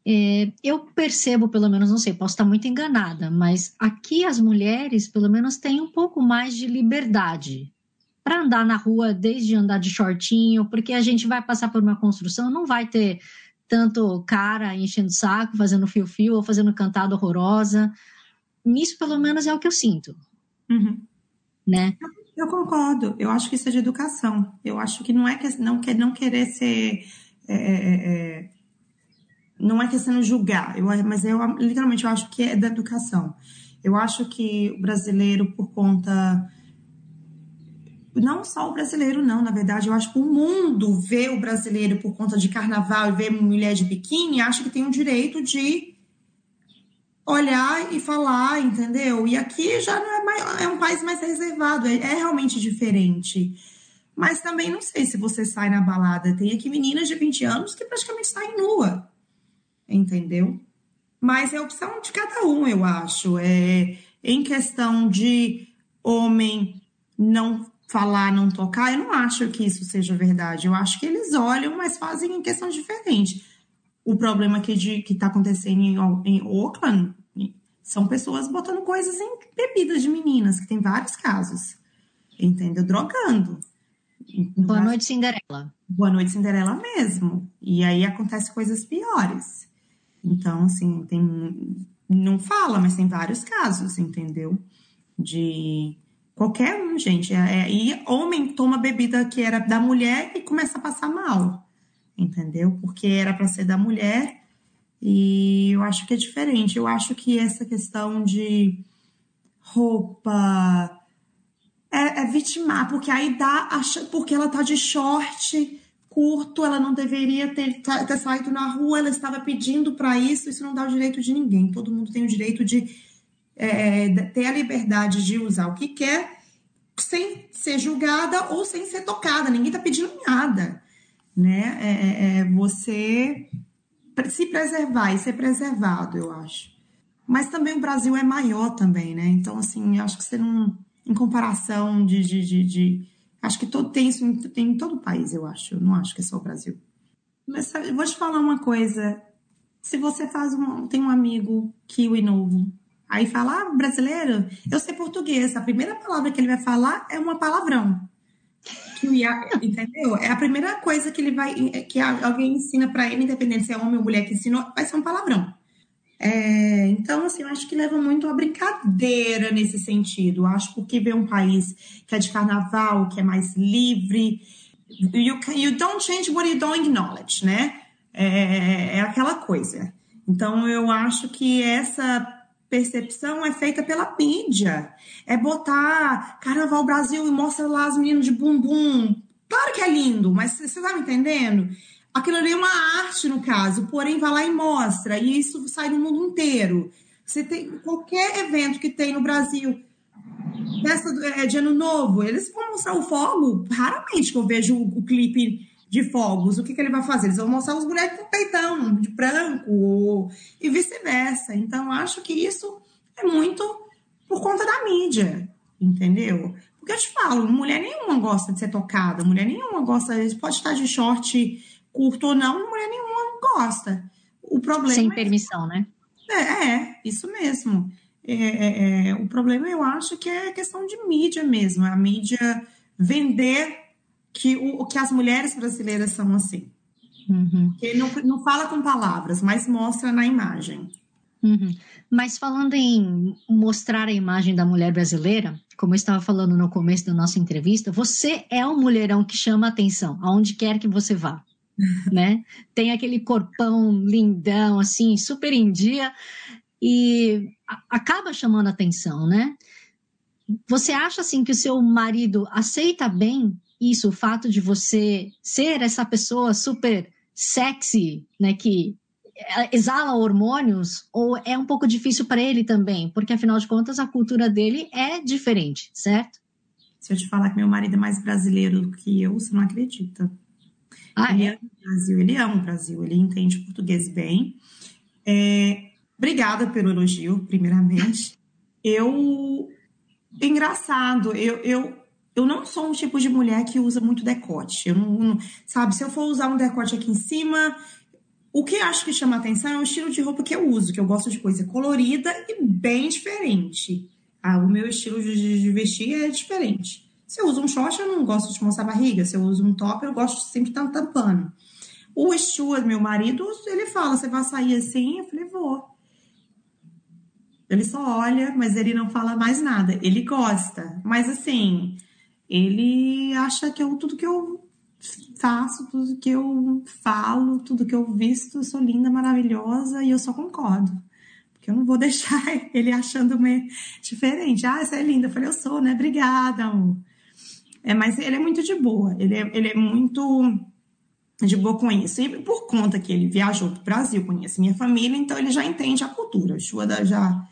é, eu percebo, pelo menos, não sei, posso estar muito enganada, mas aqui as mulheres, pelo menos, têm um pouco mais de liberdade para andar na rua, desde andar de shortinho, porque a gente vai passar por uma construção, não vai ter tanto cara enchendo saco, fazendo fio-fio ou fazendo cantada horrorosa. Isso, pelo menos, é o que eu sinto. Uhum. Né? Eu concordo. Eu acho que isso é de educação. Eu acho que não é que não não querer ser é, é, é não é questão de julgar. Eu, mas eu literalmente eu acho que é da educação. Eu acho que o brasileiro por conta não só o brasileiro, não, na verdade, eu acho que o mundo vê o brasileiro por conta de carnaval e vê mulher de biquíni, acha que tem o direito de olhar e falar, entendeu? E aqui já não é, mais, é um país mais reservado, é, é, realmente diferente. Mas também não sei se você sai na balada. Tem aqui meninas de 20 anos que praticamente saem nua, entendeu? Mas é opção de cada um, eu acho. É, em questão de homem não falar, não tocar, eu não acho que isso seja verdade. Eu acho que eles olham, mas fazem em questão diferente. O problema que está acontecendo em, em Oakland são pessoas botando coisas em bebidas de meninas, que tem vários casos. Entendeu? Drogando. Boa noite, Cinderela. Boa noite, Cinderela mesmo. E aí acontece coisas piores. Então, assim, tem. Não fala, mas tem vários casos, entendeu? De qualquer um, gente. É, é, e homem toma bebida que era da mulher e começa a passar mal, entendeu? Porque era para ser da mulher e eu acho que é diferente. Eu acho que essa questão de roupa é, é vitimar, porque aí dá, porque ela tá de short curto, ela não deveria ter, tá, ter saído na rua, ela estava pedindo para isso, isso não dá o direito de ninguém. Todo mundo tem o direito de é, ter a liberdade de usar o que quer, sem ser julgada ou sem ser tocada. Ninguém está pedindo nada, né? É, é, é, você se preservar e ser preservado, eu acho. Mas também o Brasil é maior também, né? Então, assim, acho que você não... Em comparação de, de, de, de Acho que todo, tem isso em, tem em todo o país, eu acho. Eu não acho que é só o Brasil. Mas sabe, vou te falar uma coisa. Se você faz um, tem um amigo kiwi novo, aí fala, ah, brasileiro, eu sei português. A primeira palavra que ele vai falar é uma palavrão. Kiwi, entendeu? É a primeira coisa que ele vai, que alguém ensina para ele, independente se é homem ou mulher que ensinou, vai ser um palavrão. É, então, assim, eu acho que leva muito a brincadeira nesse sentido. Eu acho porque vê um país que é de carnaval, que é mais livre. You, you don't change what you don't acknowledge, né? É, é aquela coisa. Então, eu acho que essa percepção é feita pela mídia. É botar Carnaval Brasil e mostra lá as meninas de bumbum. Claro que é lindo, mas você tá me entendendo? Aquilo ali é uma arte, no caso, porém vai lá e mostra, e isso sai no mundo inteiro. Você tem qualquer evento que tem no Brasil, festa é, de ano novo, eles vão mostrar o fogo. Raramente que eu vejo o, o clipe de fogos. O que, que ele vai fazer? Eles vão mostrar os bonecos com peitão, de branco, ou, e vice-versa. Então, acho que isso é muito por conta da mídia, entendeu? Porque eu te falo, mulher nenhuma gosta de ser tocada, mulher nenhuma gosta, pode estar de short curto ou não, mulher nenhuma gosta. O problema Sem é permissão, né? É, é, isso mesmo. É, é, é, o problema eu acho que é questão de mídia mesmo, a mídia vender que, o, que as mulheres brasileiras são assim. Uhum. Que não, não fala com palavras, mas mostra na imagem. Uhum. Mas falando em mostrar a imagem da mulher brasileira, como eu estava falando no começo da nossa entrevista, você é um mulherão que chama atenção, aonde quer que você vá *laughs* né? Tem aquele corpão lindão, assim, super em dia, e acaba chamando atenção, né? Você acha, assim, que o seu marido aceita bem isso, o fato de você ser essa pessoa super sexy, né, que exala hormônios, ou é um pouco difícil para ele também? Porque, afinal de contas, a cultura dele é diferente, certo? Se eu te falar que meu marido é mais brasileiro do que eu, você não acredita. Ah, ele é? ama o Brasil, ele ama o Brasil, ele entende português bem. É, obrigada pelo elogio, primeiramente. Eu. Engraçado, eu, eu, eu não sou um tipo de mulher que usa muito decote. Eu não, não, sabe, se eu for usar um decote aqui em cima, o que acho que chama atenção é o estilo de roupa que eu uso, que eu gosto de coisa colorida e bem diferente. Ah, o meu estilo de, de vestir é diferente. Se eu uso um short, eu não gosto de mostrar barriga. Se eu uso um top, eu gosto sempre de estar tampando. O Stuart, meu marido, ele fala: Você vai sair assim? Eu falei: Vou. Ele só olha, mas ele não fala mais nada. Ele gosta. Mas assim, ele acha que eu, tudo que eu faço, tudo que eu falo, tudo que eu visto, eu sou linda, maravilhosa e eu só concordo. Porque eu não vou *laughs* deixar ele achando meio diferente. Ah, você é linda. Eu falei, eu sou, né? Obrigada, amor. É, mas ele é muito de boa, ele é, ele é muito de boa com isso. E por conta que ele viajou para o Brasil, conhece minha família, então ele já entende a cultura. Chuada já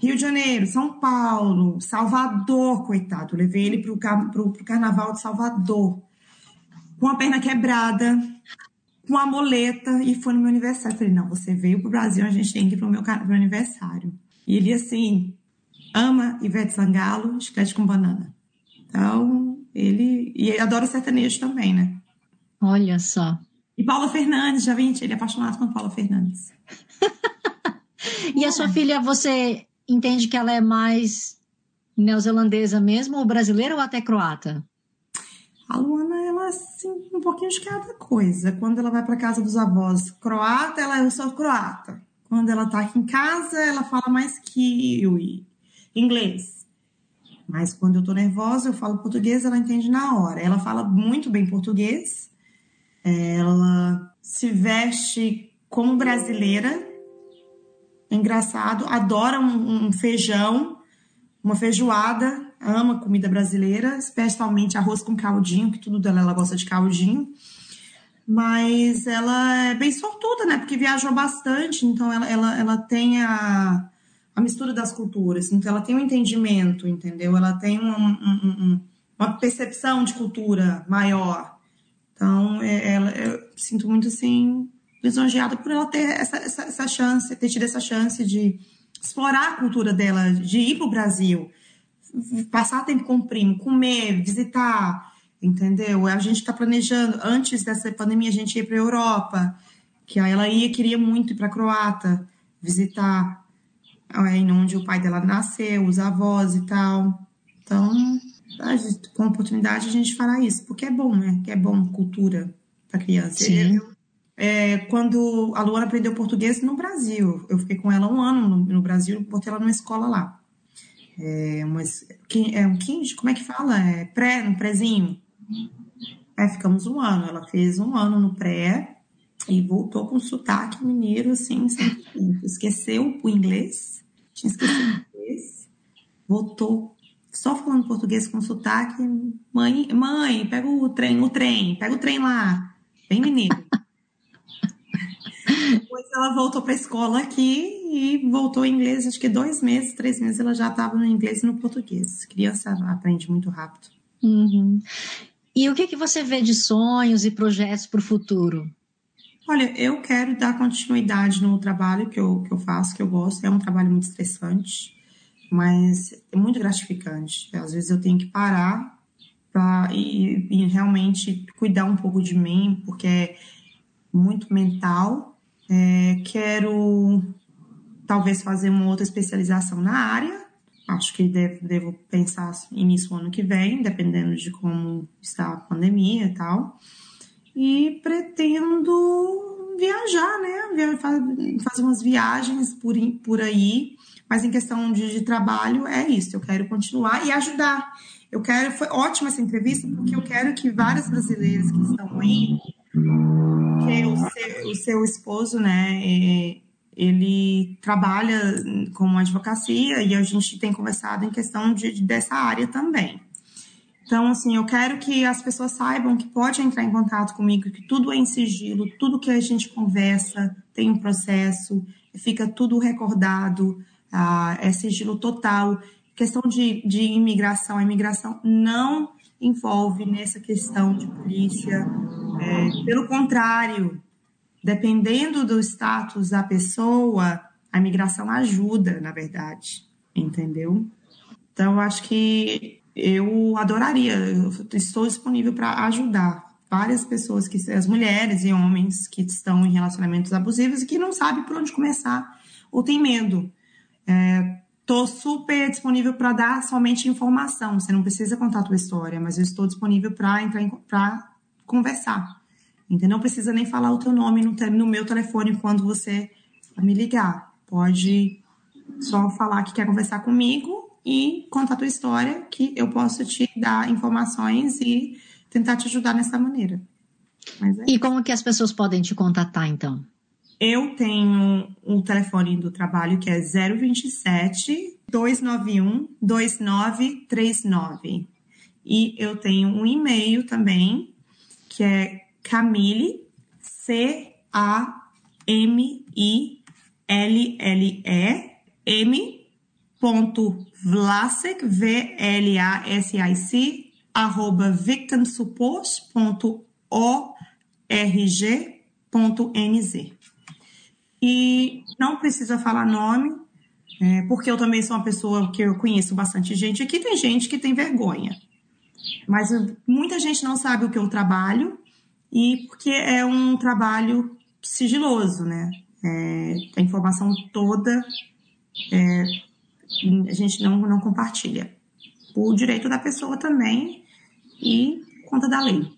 Rio de Janeiro, São Paulo, Salvador, coitado. Eu levei ele para o carnaval de Salvador, com a perna quebrada, com a moleta, e foi no meu aniversário. Eu falei, não, você veio para o Brasil, a gente tem que ir para o meu, meu aniversário. E ele, assim, ama Ivete Sangalo, chiclete com banana. Então, Ele e ele adora sertanejo também, né? Olha só. E Paula Fernandes, já vi, ele é apaixonado com Paula Fernandes. *laughs* e a sua filha, você entende que ela é mais neozelandesa mesmo, ou brasileira ou até croata? A Luana, ela assim, um pouquinho de cada coisa. Quando ela vai para casa dos avós croata, ela eu sou croata. Quando ela tá aqui em casa, ela fala mais kiwi, inglês. Mas quando eu tô nervosa, eu falo português, ela entende na hora. Ela fala muito bem português. Ela se veste como brasileira. Engraçado, adora um, um feijão, uma feijoada, ama comida brasileira, especialmente arroz com caldinho, que tudo dela ela gosta de caldinho. Mas ela é bem sortuda, né? Porque viajou bastante, então ela, ela, ela tem a, a mistura das culturas. Então ela tem um entendimento, entendeu? Ela tem um, um, um, uma percepção de cultura maior. Então é, ela, eu sinto muito assim lisonjeada por ela ter essa, essa, essa chance, ter tido essa chance de explorar a cultura dela, de ir para o Brasil passar tempo com o primo, comer, visitar, entendeu? A gente está planejando, antes dessa pandemia, a gente ia para a Europa, que aí ela ia, queria muito ir para a Croata, visitar aí onde o pai dela nasceu, os avós e tal. Então, com oportunidade, a gente fará isso, porque é bom, né? Que é bom cultura para criança. Sim. Eu, é, quando a Luana aprendeu português no Brasil, eu fiquei com ela um ano no, no Brasil, botei ela numa escola lá é, é um 15, como é que fala? É pré, no prézinho. Aí ficamos um ano. Ela fez um ano no pré e voltou com sotaque mineiro, assim, Esqueceu o inglês, tinha esquecido o inglês, voltou só falando português com sotaque. Mãe, mãe, pega o trem, o trem, pega o trem lá. Bem mineiro. Depois ela voltou para a escola aqui e voltou em inglês, acho que dois meses, três meses ela já estava no inglês e no português. Criança aprende muito rápido. Uhum. E o que, que você vê de sonhos e projetos para o futuro? Olha, eu quero dar continuidade no trabalho que eu, que eu faço, que eu gosto. É um trabalho muito estressante, mas é muito gratificante. Às vezes eu tenho que parar pra, e, e realmente cuidar um pouco de mim, porque é muito mental é, quero talvez fazer uma outra especialização na área. Acho que devo, devo pensar nisso ano que vem, dependendo de como está a pandemia e tal. E pretendo viajar, né? Fazer umas viagens por, por aí. Mas em questão de, de trabalho, é isso. Eu quero continuar e ajudar. Eu quero. Foi ótima essa entrevista, porque eu quero que várias brasileiras que estão aí porque o seu, o seu esposo, né, é, ele trabalha com advocacia e a gente tem conversado em questão de, dessa área também. Então, assim, eu quero que as pessoas saibam que pode entrar em contato comigo, que tudo é em sigilo, tudo que a gente conversa tem um processo, fica tudo recordado, ah, é sigilo total. Questão de, de imigração, a imigração não envolve nessa questão de polícia. É, pelo contrário, dependendo do status da pessoa, a migração ajuda, na verdade, entendeu? Então, acho que eu adoraria, eu estou disponível para ajudar várias pessoas, que as mulheres e homens que estão em relacionamentos abusivos e que não sabem por onde começar ou tem medo. É, Estou super disponível para dar somente informação. Você não precisa contar a tua história, mas eu estou disponível para entrar para conversar. Entendeu? Não precisa nem falar o teu nome no, no meu telefone quando você me ligar. Pode só falar que quer conversar comigo e contar a tua história, que eu posso te dar informações e tentar te ajudar nessa maneira. É e como que as pessoas podem te contatar, então? Eu tenho um telefone do trabalho que é 027 291 2939. E eu tenho um e-mail também, que é Camille, C-A-M-I-L-L-E, M. Vlasek, V-L-A-S-I-C, arroba victimsupport.org.nz e não precisa falar nome, é, porque eu também sou uma pessoa que eu conheço bastante gente aqui. Tem gente que tem vergonha. Mas muita gente não sabe o que eu trabalho e porque é um trabalho sigiloso, né? É, a informação toda é, a gente não, não compartilha. O direito da pessoa também e conta da lei.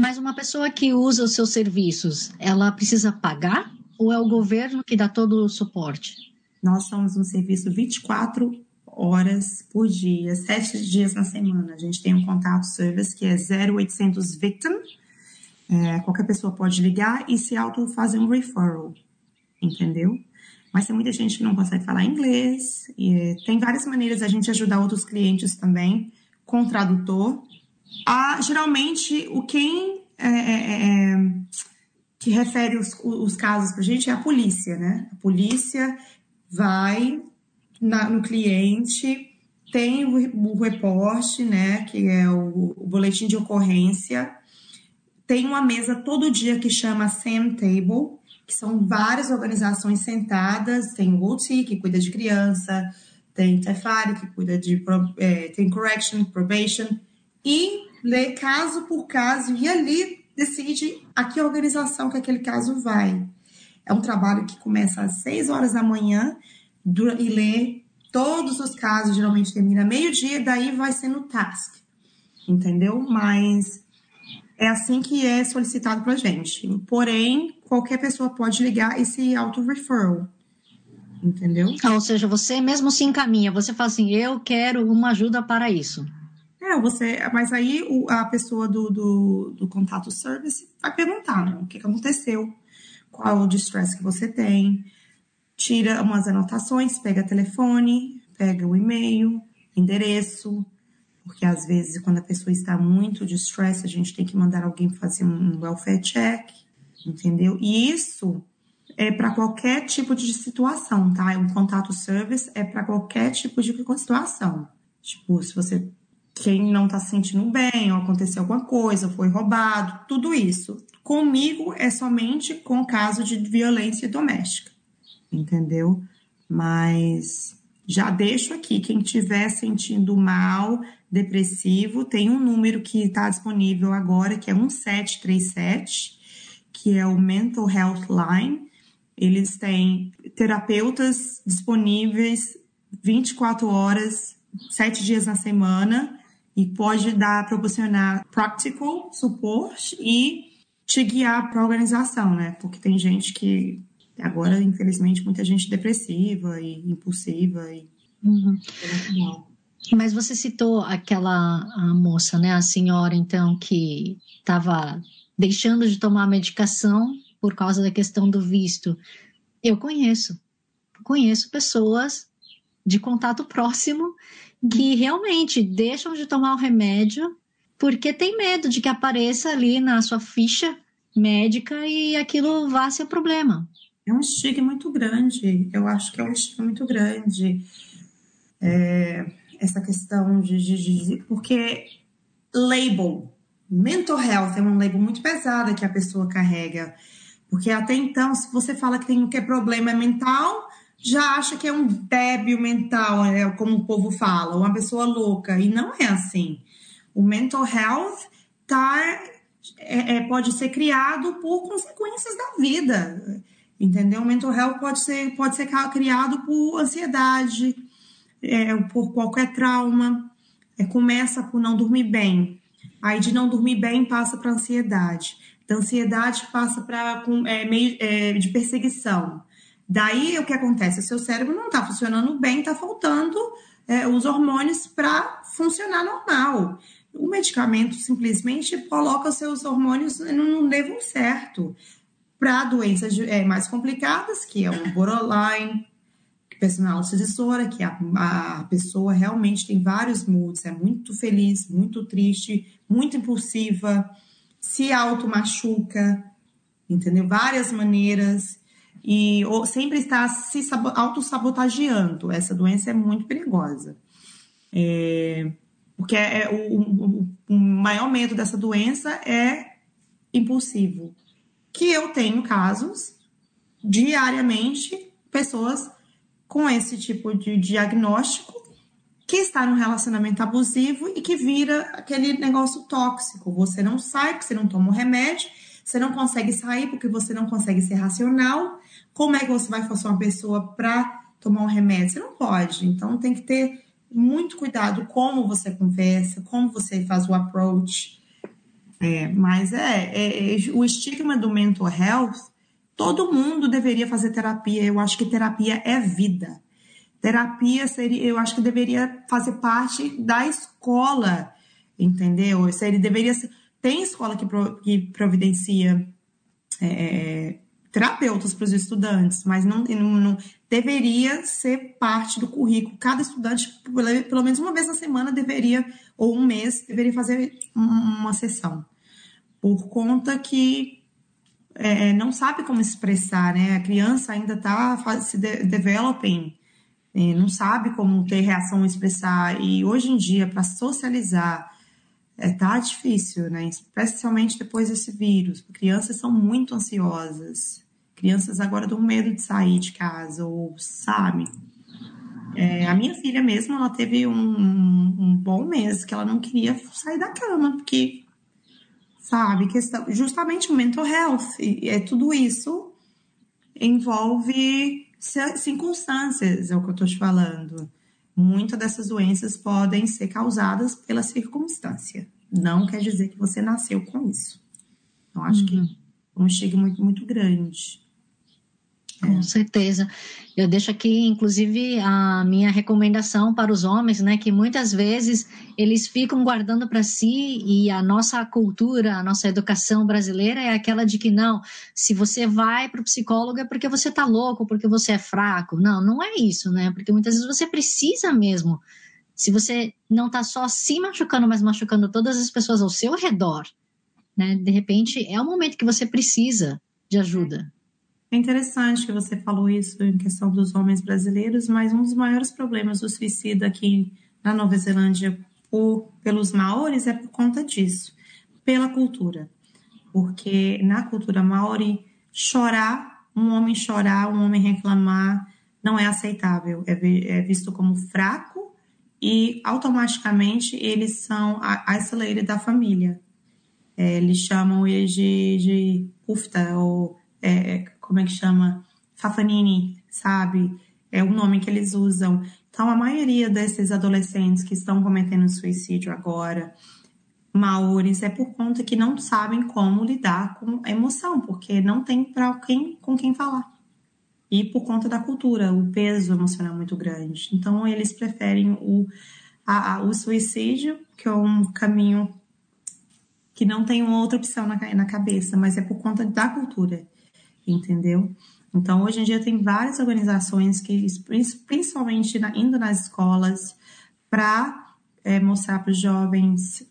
Mas uma pessoa que usa os seus serviços, ela precisa pagar ou é o governo que dá todo o suporte? Nós somos um serviço 24 horas por dia, sete dias na semana. A gente tem um contato service que é 0800 Victim. É, qualquer pessoa pode ligar e se auto fazer um referral, entendeu? Mas tem muita gente que não consegue falar inglês. E tem várias maneiras a gente ajudar outros clientes também com tradutor. Ah, geralmente, o quem é, é, é que refere os, os casos para a gente é a polícia, né? A polícia vai na, no cliente, tem o, o reporte, né? Que é o, o boletim de ocorrência. Tem uma mesa todo dia que chama SAM Table, que são várias organizações sentadas. Tem o OT, que cuida de criança, tem Tefari, que cuida de. É, tem Correction, Probation, e lê caso por caso, e ali decide a que organização que aquele caso vai. É um trabalho que começa às 6 horas da manhã e lê todos os casos, geralmente termina meio-dia, daí vai sendo task, entendeu? Mas é assim que é solicitado para gente. Porém, qualquer pessoa pode ligar esse auto-referral, entendeu? ou seja, você mesmo se encaminha, você fala assim, eu quero uma ajuda para isso. É, você, mas aí o, a pessoa do, do, do, contato service vai perguntar né, o que, que aconteceu, qual o distress que você tem, tira umas anotações, pega telefone, pega o e-mail, endereço, porque às vezes quando a pessoa está muito distress, a gente tem que mandar alguém fazer um welfare check, entendeu? E isso é para qualquer tipo de situação, tá? Um contato service é para qualquer tipo de situação. Tipo, se você quem não está se sentindo bem, ou aconteceu alguma coisa, foi roubado, tudo isso. Comigo é somente com caso de violência doméstica, entendeu? Mas já deixo aqui, quem estiver sentindo mal, depressivo, tem um número que está disponível agora, que é 1737, que é o Mental Health Line. Eles têm terapeutas disponíveis 24 horas, 7 dias na semana, e pode dar, proporcionar practical support e te guiar para a organização, né? Porque tem gente que agora, infelizmente, muita gente depressiva e impulsiva e uhum. Mas você citou aquela moça, né? A senhora, então, que estava deixando de tomar a medicação por causa da questão do visto. Eu conheço, conheço pessoas de contato próximo que realmente deixam de tomar o remédio porque tem medo de que apareça ali na sua ficha médica e aquilo vá ser problema. É um estigma muito grande, eu acho que é um estigma muito grande. É, essa questão de, de, de, Porque label, mental health é um label muito pesado que a pessoa carrega. Porque até então, se você fala que tem que é problema mental, já acha que é um débil mental, é como o povo fala, uma pessoa louca. E não é assim. O mental health tá, é, é, pode ser criado por consequências da vida. Entendeu? O mental health pode ser, pode ser criado por ansiedade, é, por qualquer trauma. É, começa por não dormir bem. Aí de não dormir bem passa para ansiedade. Da ansiedade passa para é, meio é, de perseguição. Daí o que acontece? O seu cérebro não está funcionando bem, está faltando é, os hormônios para funcionar normal. O medicamento simplesmente coloca os seus hormônios no nível certo para doenças é, mais complicadas, que é o borderline, personality disorder, que a, a pessoa realmente tem vários moods, é muito feliz, muito triste, muito impulsiva, se auto-machuca, entendeu? Várias maneiras e ou, sempre está se autossabotageando. Essa doença é muito perigosa. É, porque é, o, o, o, maior medo dessa doença é impulsivo. Que eu tenho casos diariamente, pessoas com esse tipo de diagnóstico que está num relacionamento abusivo e que vira aquele negócio tóxico. Você não sai porque você não toma o remédio, você não consegue sair porque você não consegue ser racional. Como é que você vai forçar uma pessoa para tomar um remédio? Você não pode. Então tem que ter muito cuidado como você conversa, como você faz o approach. É, mas é, é, é, o estigma do mental health, todo mundo deveria fazer terapia. Eu acho que terapia é vida. Terapia seria, eu acho que deveria fazer parte da escola, entendeu? Seria, deveria ser, tem escola que, pro, que providencia é, terapeutas para os estudantes, mas não, não, não, deveria ser parte do currículo. Cada estudante, pelo menos uma vez na semana, deveria, ou um mês, deveria fazer uma sessão. Por conta que é, não sabe como expressar, né? A criança ainda está se de developing é, não sabe como ter reação a expressar. E hoje em dia, para socializar, é, tá difícil, né? Especialmente depois desse vírus. Crianças são muito ansiosas. Crianças agora dão medo de sair de casa, ou sabe? É, a minha filha mesmo, ela teve um, um, bom mês que ela não queria sair da cama, porque, sabe, questão, justamente o mental health, e é tudo isso envolve circunstâncias, é o que eu estou te falando. Muitas dessas doenças podem ser causadas pela circunstância. Não quer dizer que você nasceu com isso. Então, acho uhum. que é um estigma muito, muito grande. Com certeza. Eu deixo aqui, inclusive, a minha recomendação para os homens, né? Que muitas vezes eles ficam guardando para si e a nossa cultura, a nossa educação brasileira é aquela de que não, se você vai para o psicólogo é porque você está louco, porque você é fraco. Não, não é isso, né? Porque muitas vezes você precisa mesmo. Se você não está só se machucando, mas machucando todas as pessoas ao seu redor, né? De repente é o momento que você precisa de ajuda. É interessante que você falou isso em questão dos homens brasileiros, mas um dos maiores problemas do suicídio aqui na Nova Zelândia por, pelos maores é por conta disso, pela cultura. Porque na cultura maori, chorar, um homem chorar, um homem reclamar, não é aceitável, é, é visto como fraco e automaticamente eles são isolated da família. É, eles chamam eles de, de ou é, como é que chama? Fafanini, sabe? É o nome que eles usam. Então, a maioria desses adolescentes que estão cometendo suicídio agora, maores, é por conta que não sabem como lidar com a emoção, porque não tem para quem, com quem falar. E por conta da cultura, o peso emocional é muito grande. Então, eles preferem o, a, a, o suicídio, que é um caminho que não tem outra opção na, na cabeça, mas é por conta da cultura entendeu? Então, hoje em dia, tem várias organizações que, principalmente na, indo nas escolas, para é, mostrar para os jovens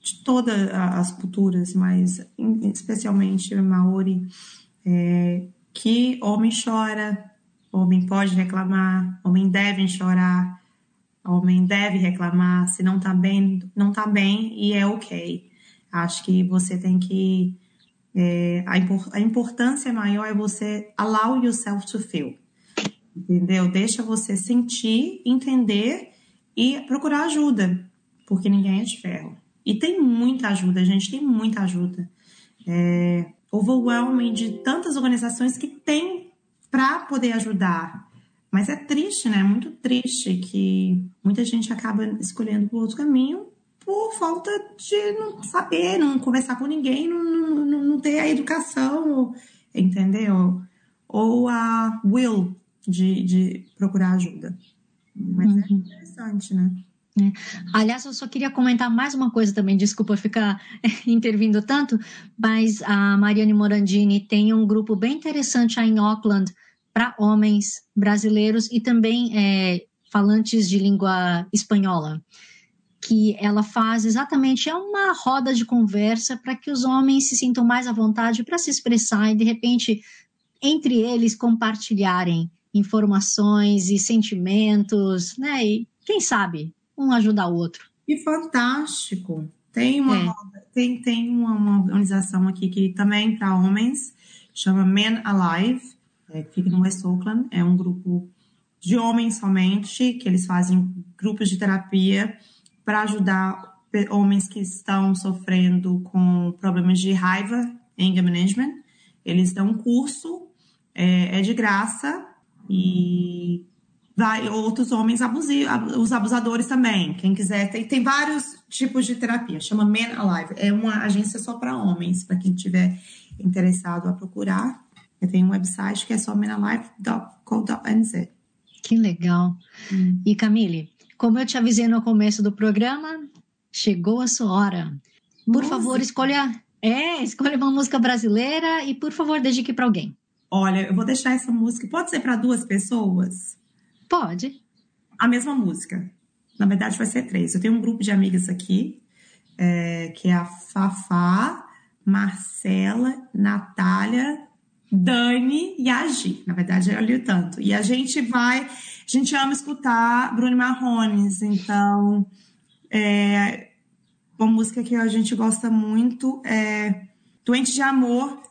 de todas as culturas, mas especialmente Maori, é, que homem chora, homem pode reclamar, homem deve chorar, homem deve reclamar, se não tá bem, não tá bem e é ok. Acho que você tem que é, a, a importância maior é você allow yourself to feel. Entendeu? Deixa você sentir, entender e procurar ajuda, porque ninguém é de ferro. E tem muita ajuda, gente, tem muita ajuda. É, overwhelming de tantas organizações que tem para poder ajudar. Mas é triste, né? Muito triste que muita gente acaba escolhendo por outro caminho por falta de não saber, não conversar com ninguém, não, não, não ter a educação, entendeu? Ou a will de, de procurar ajuda. Mas é uhum. é interessante, né? É. Aliás, eu só queria comentar mais uma coisa também, desculpa ficar intervindo tanto, mas a Mariane Morandini tem um grupo bem interessante aí em Auckland para homens brasileiros e também é, falantes de língua espanhola que ela faz exatamente é uma roda de conversa para que os homens se sintam mais à vontade para se expressar e de repente entre eles compartilharem informações e sentimentos, né? E quem sabe um ajudar o outro. E fantástico. Tem uma é. tem, tem uma, uma, organização aqui que também para homens chama Men Alive, é, que fica no West Auckland, é um grupo de homens somente, que eles fazem grupos de terapia para ajudar homens que estão sofrendo com problemas de raiva, anger management. Eles dão um curso, é, é de graça, e vai outros homens abusivos, os abusadores também. Quem quiser, tem, tem vários tipos de terapia, chama Men Alive. É uma agência só para homens, para quem tiver interessado a procurar. Tem um website que é só menalive.co.nz. Que legal. Hum. E Camille, como eu te avisei no começo do programa, chegou a sua hora. Por favor, escolha, é, escolha uma música brasileira e por favor, dedique para alguém. Olha, eu vou deixar essa música. Pode ser para duas pessoas? Pode. A mesma música. Na verdade, vai ser três. Eu tenho um grupo de amigas aqui, é, que é a Fafá, Marcela, Natália, Dani e a Gi. Na verdade, eu li tanto. E a gente vai, a gente ama escutar Bruno Marrones, então é, uma música que a gente gosta muito é Doente de Amor.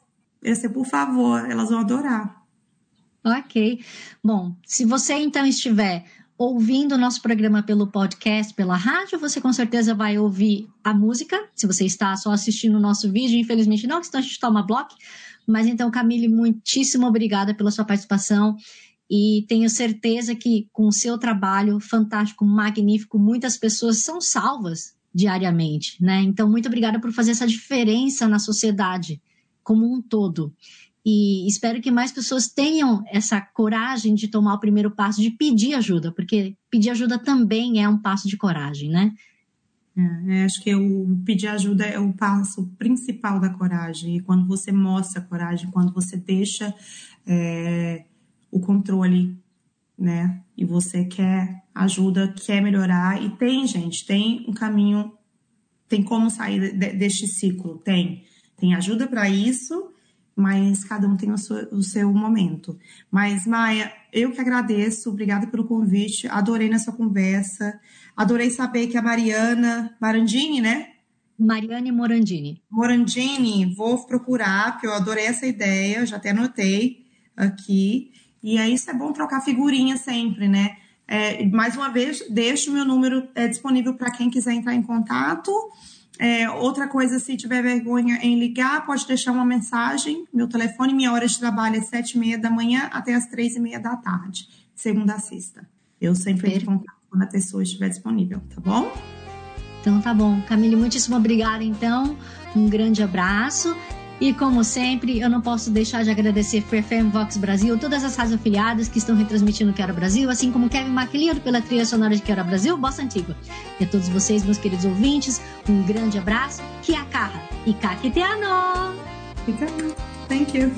Esse, por favor, elas vão adorar. Ok. Bom, se você então estiver ouvindo o nosso programa pelo podcast, pela rádio, você com certeza vai ouvir a música. Se você está só assistindo o nosso vídeo, infelizmente não, senão a gente toma bloco. Mas então, Camille, muitíssimo obrigada pela sua participação. E tenho certeza que com o seu trabalho fantástico, magnífico, muitas pessoas são salvas diariamente, né? Então, muito obrigada por fazer essa diferença na sociedade como um todo. E espero que mais pessoas tenham essa coragem de tomar o primeiro passo, de pedir ajuda, porque pedir ajuda também é um passo de coragem, né? É, acho que o pedir ajuda é o passo principal da coragem. E quando você mostra coragem, quando você deixa é, o controle, né? E você quer ajuda, quer melhorar. E tem, gente, tem um caminho, tem como sair de, deste ciclo, tem. Tem ajuda para isso mas cada um tem o seu, o seu, momento. Mas, Maia, eu que agradeço, obrigada pelo convite, adorei nessa conversa, adorei saber que a Mariana Marandini, né? Mariane Morandini. Morandini, vou procurar, porque eu adorei essa ideia, já até anotei aqui. E é isso, é bom trocar figurinha sempre, né? É, mais uma vez, deixo o meu número é, disponível para quem quiser entrar em contato. É, outra coisa, se tiver vergonha em ligar, pode deixar uma mensagem. Meu telefone, minha hora de trabalho é sete e meia da manhã até as três e meia da tarde, segunda a sexta. Eu sempre entro em contato quando a pessoa estiver disponível, tá bom? Então tá bom. Camille, muitíssimo obrigada então. Um grande abraço e como sempre, eu não posso deixar de agradecer FM Vox Brasil, todas as rádios afiliadas que estão retransmitindo Quero Brasil, assim como Kevin MacLeod pela trilha sonora de Quero Brasil, Bossa Antiga. E a todos vocês, meus queridos ouvintes, um grande abraço, que a carra e caqueteano! Thank you. *laughs*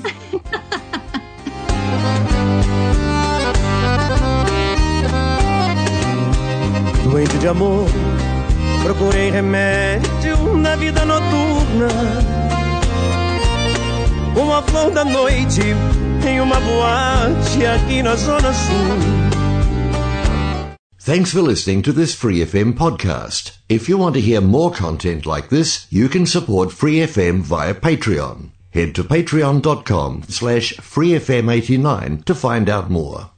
Doente de amor, procurei remédio na vida noturna flor da noite em uma boate aqui na Zona Sul. Thanks for listening to this Free FM podcast. If you want to hear more content like this, you can support Free FM via Patreon. Head to patreon.com slash freefm89 to find out more.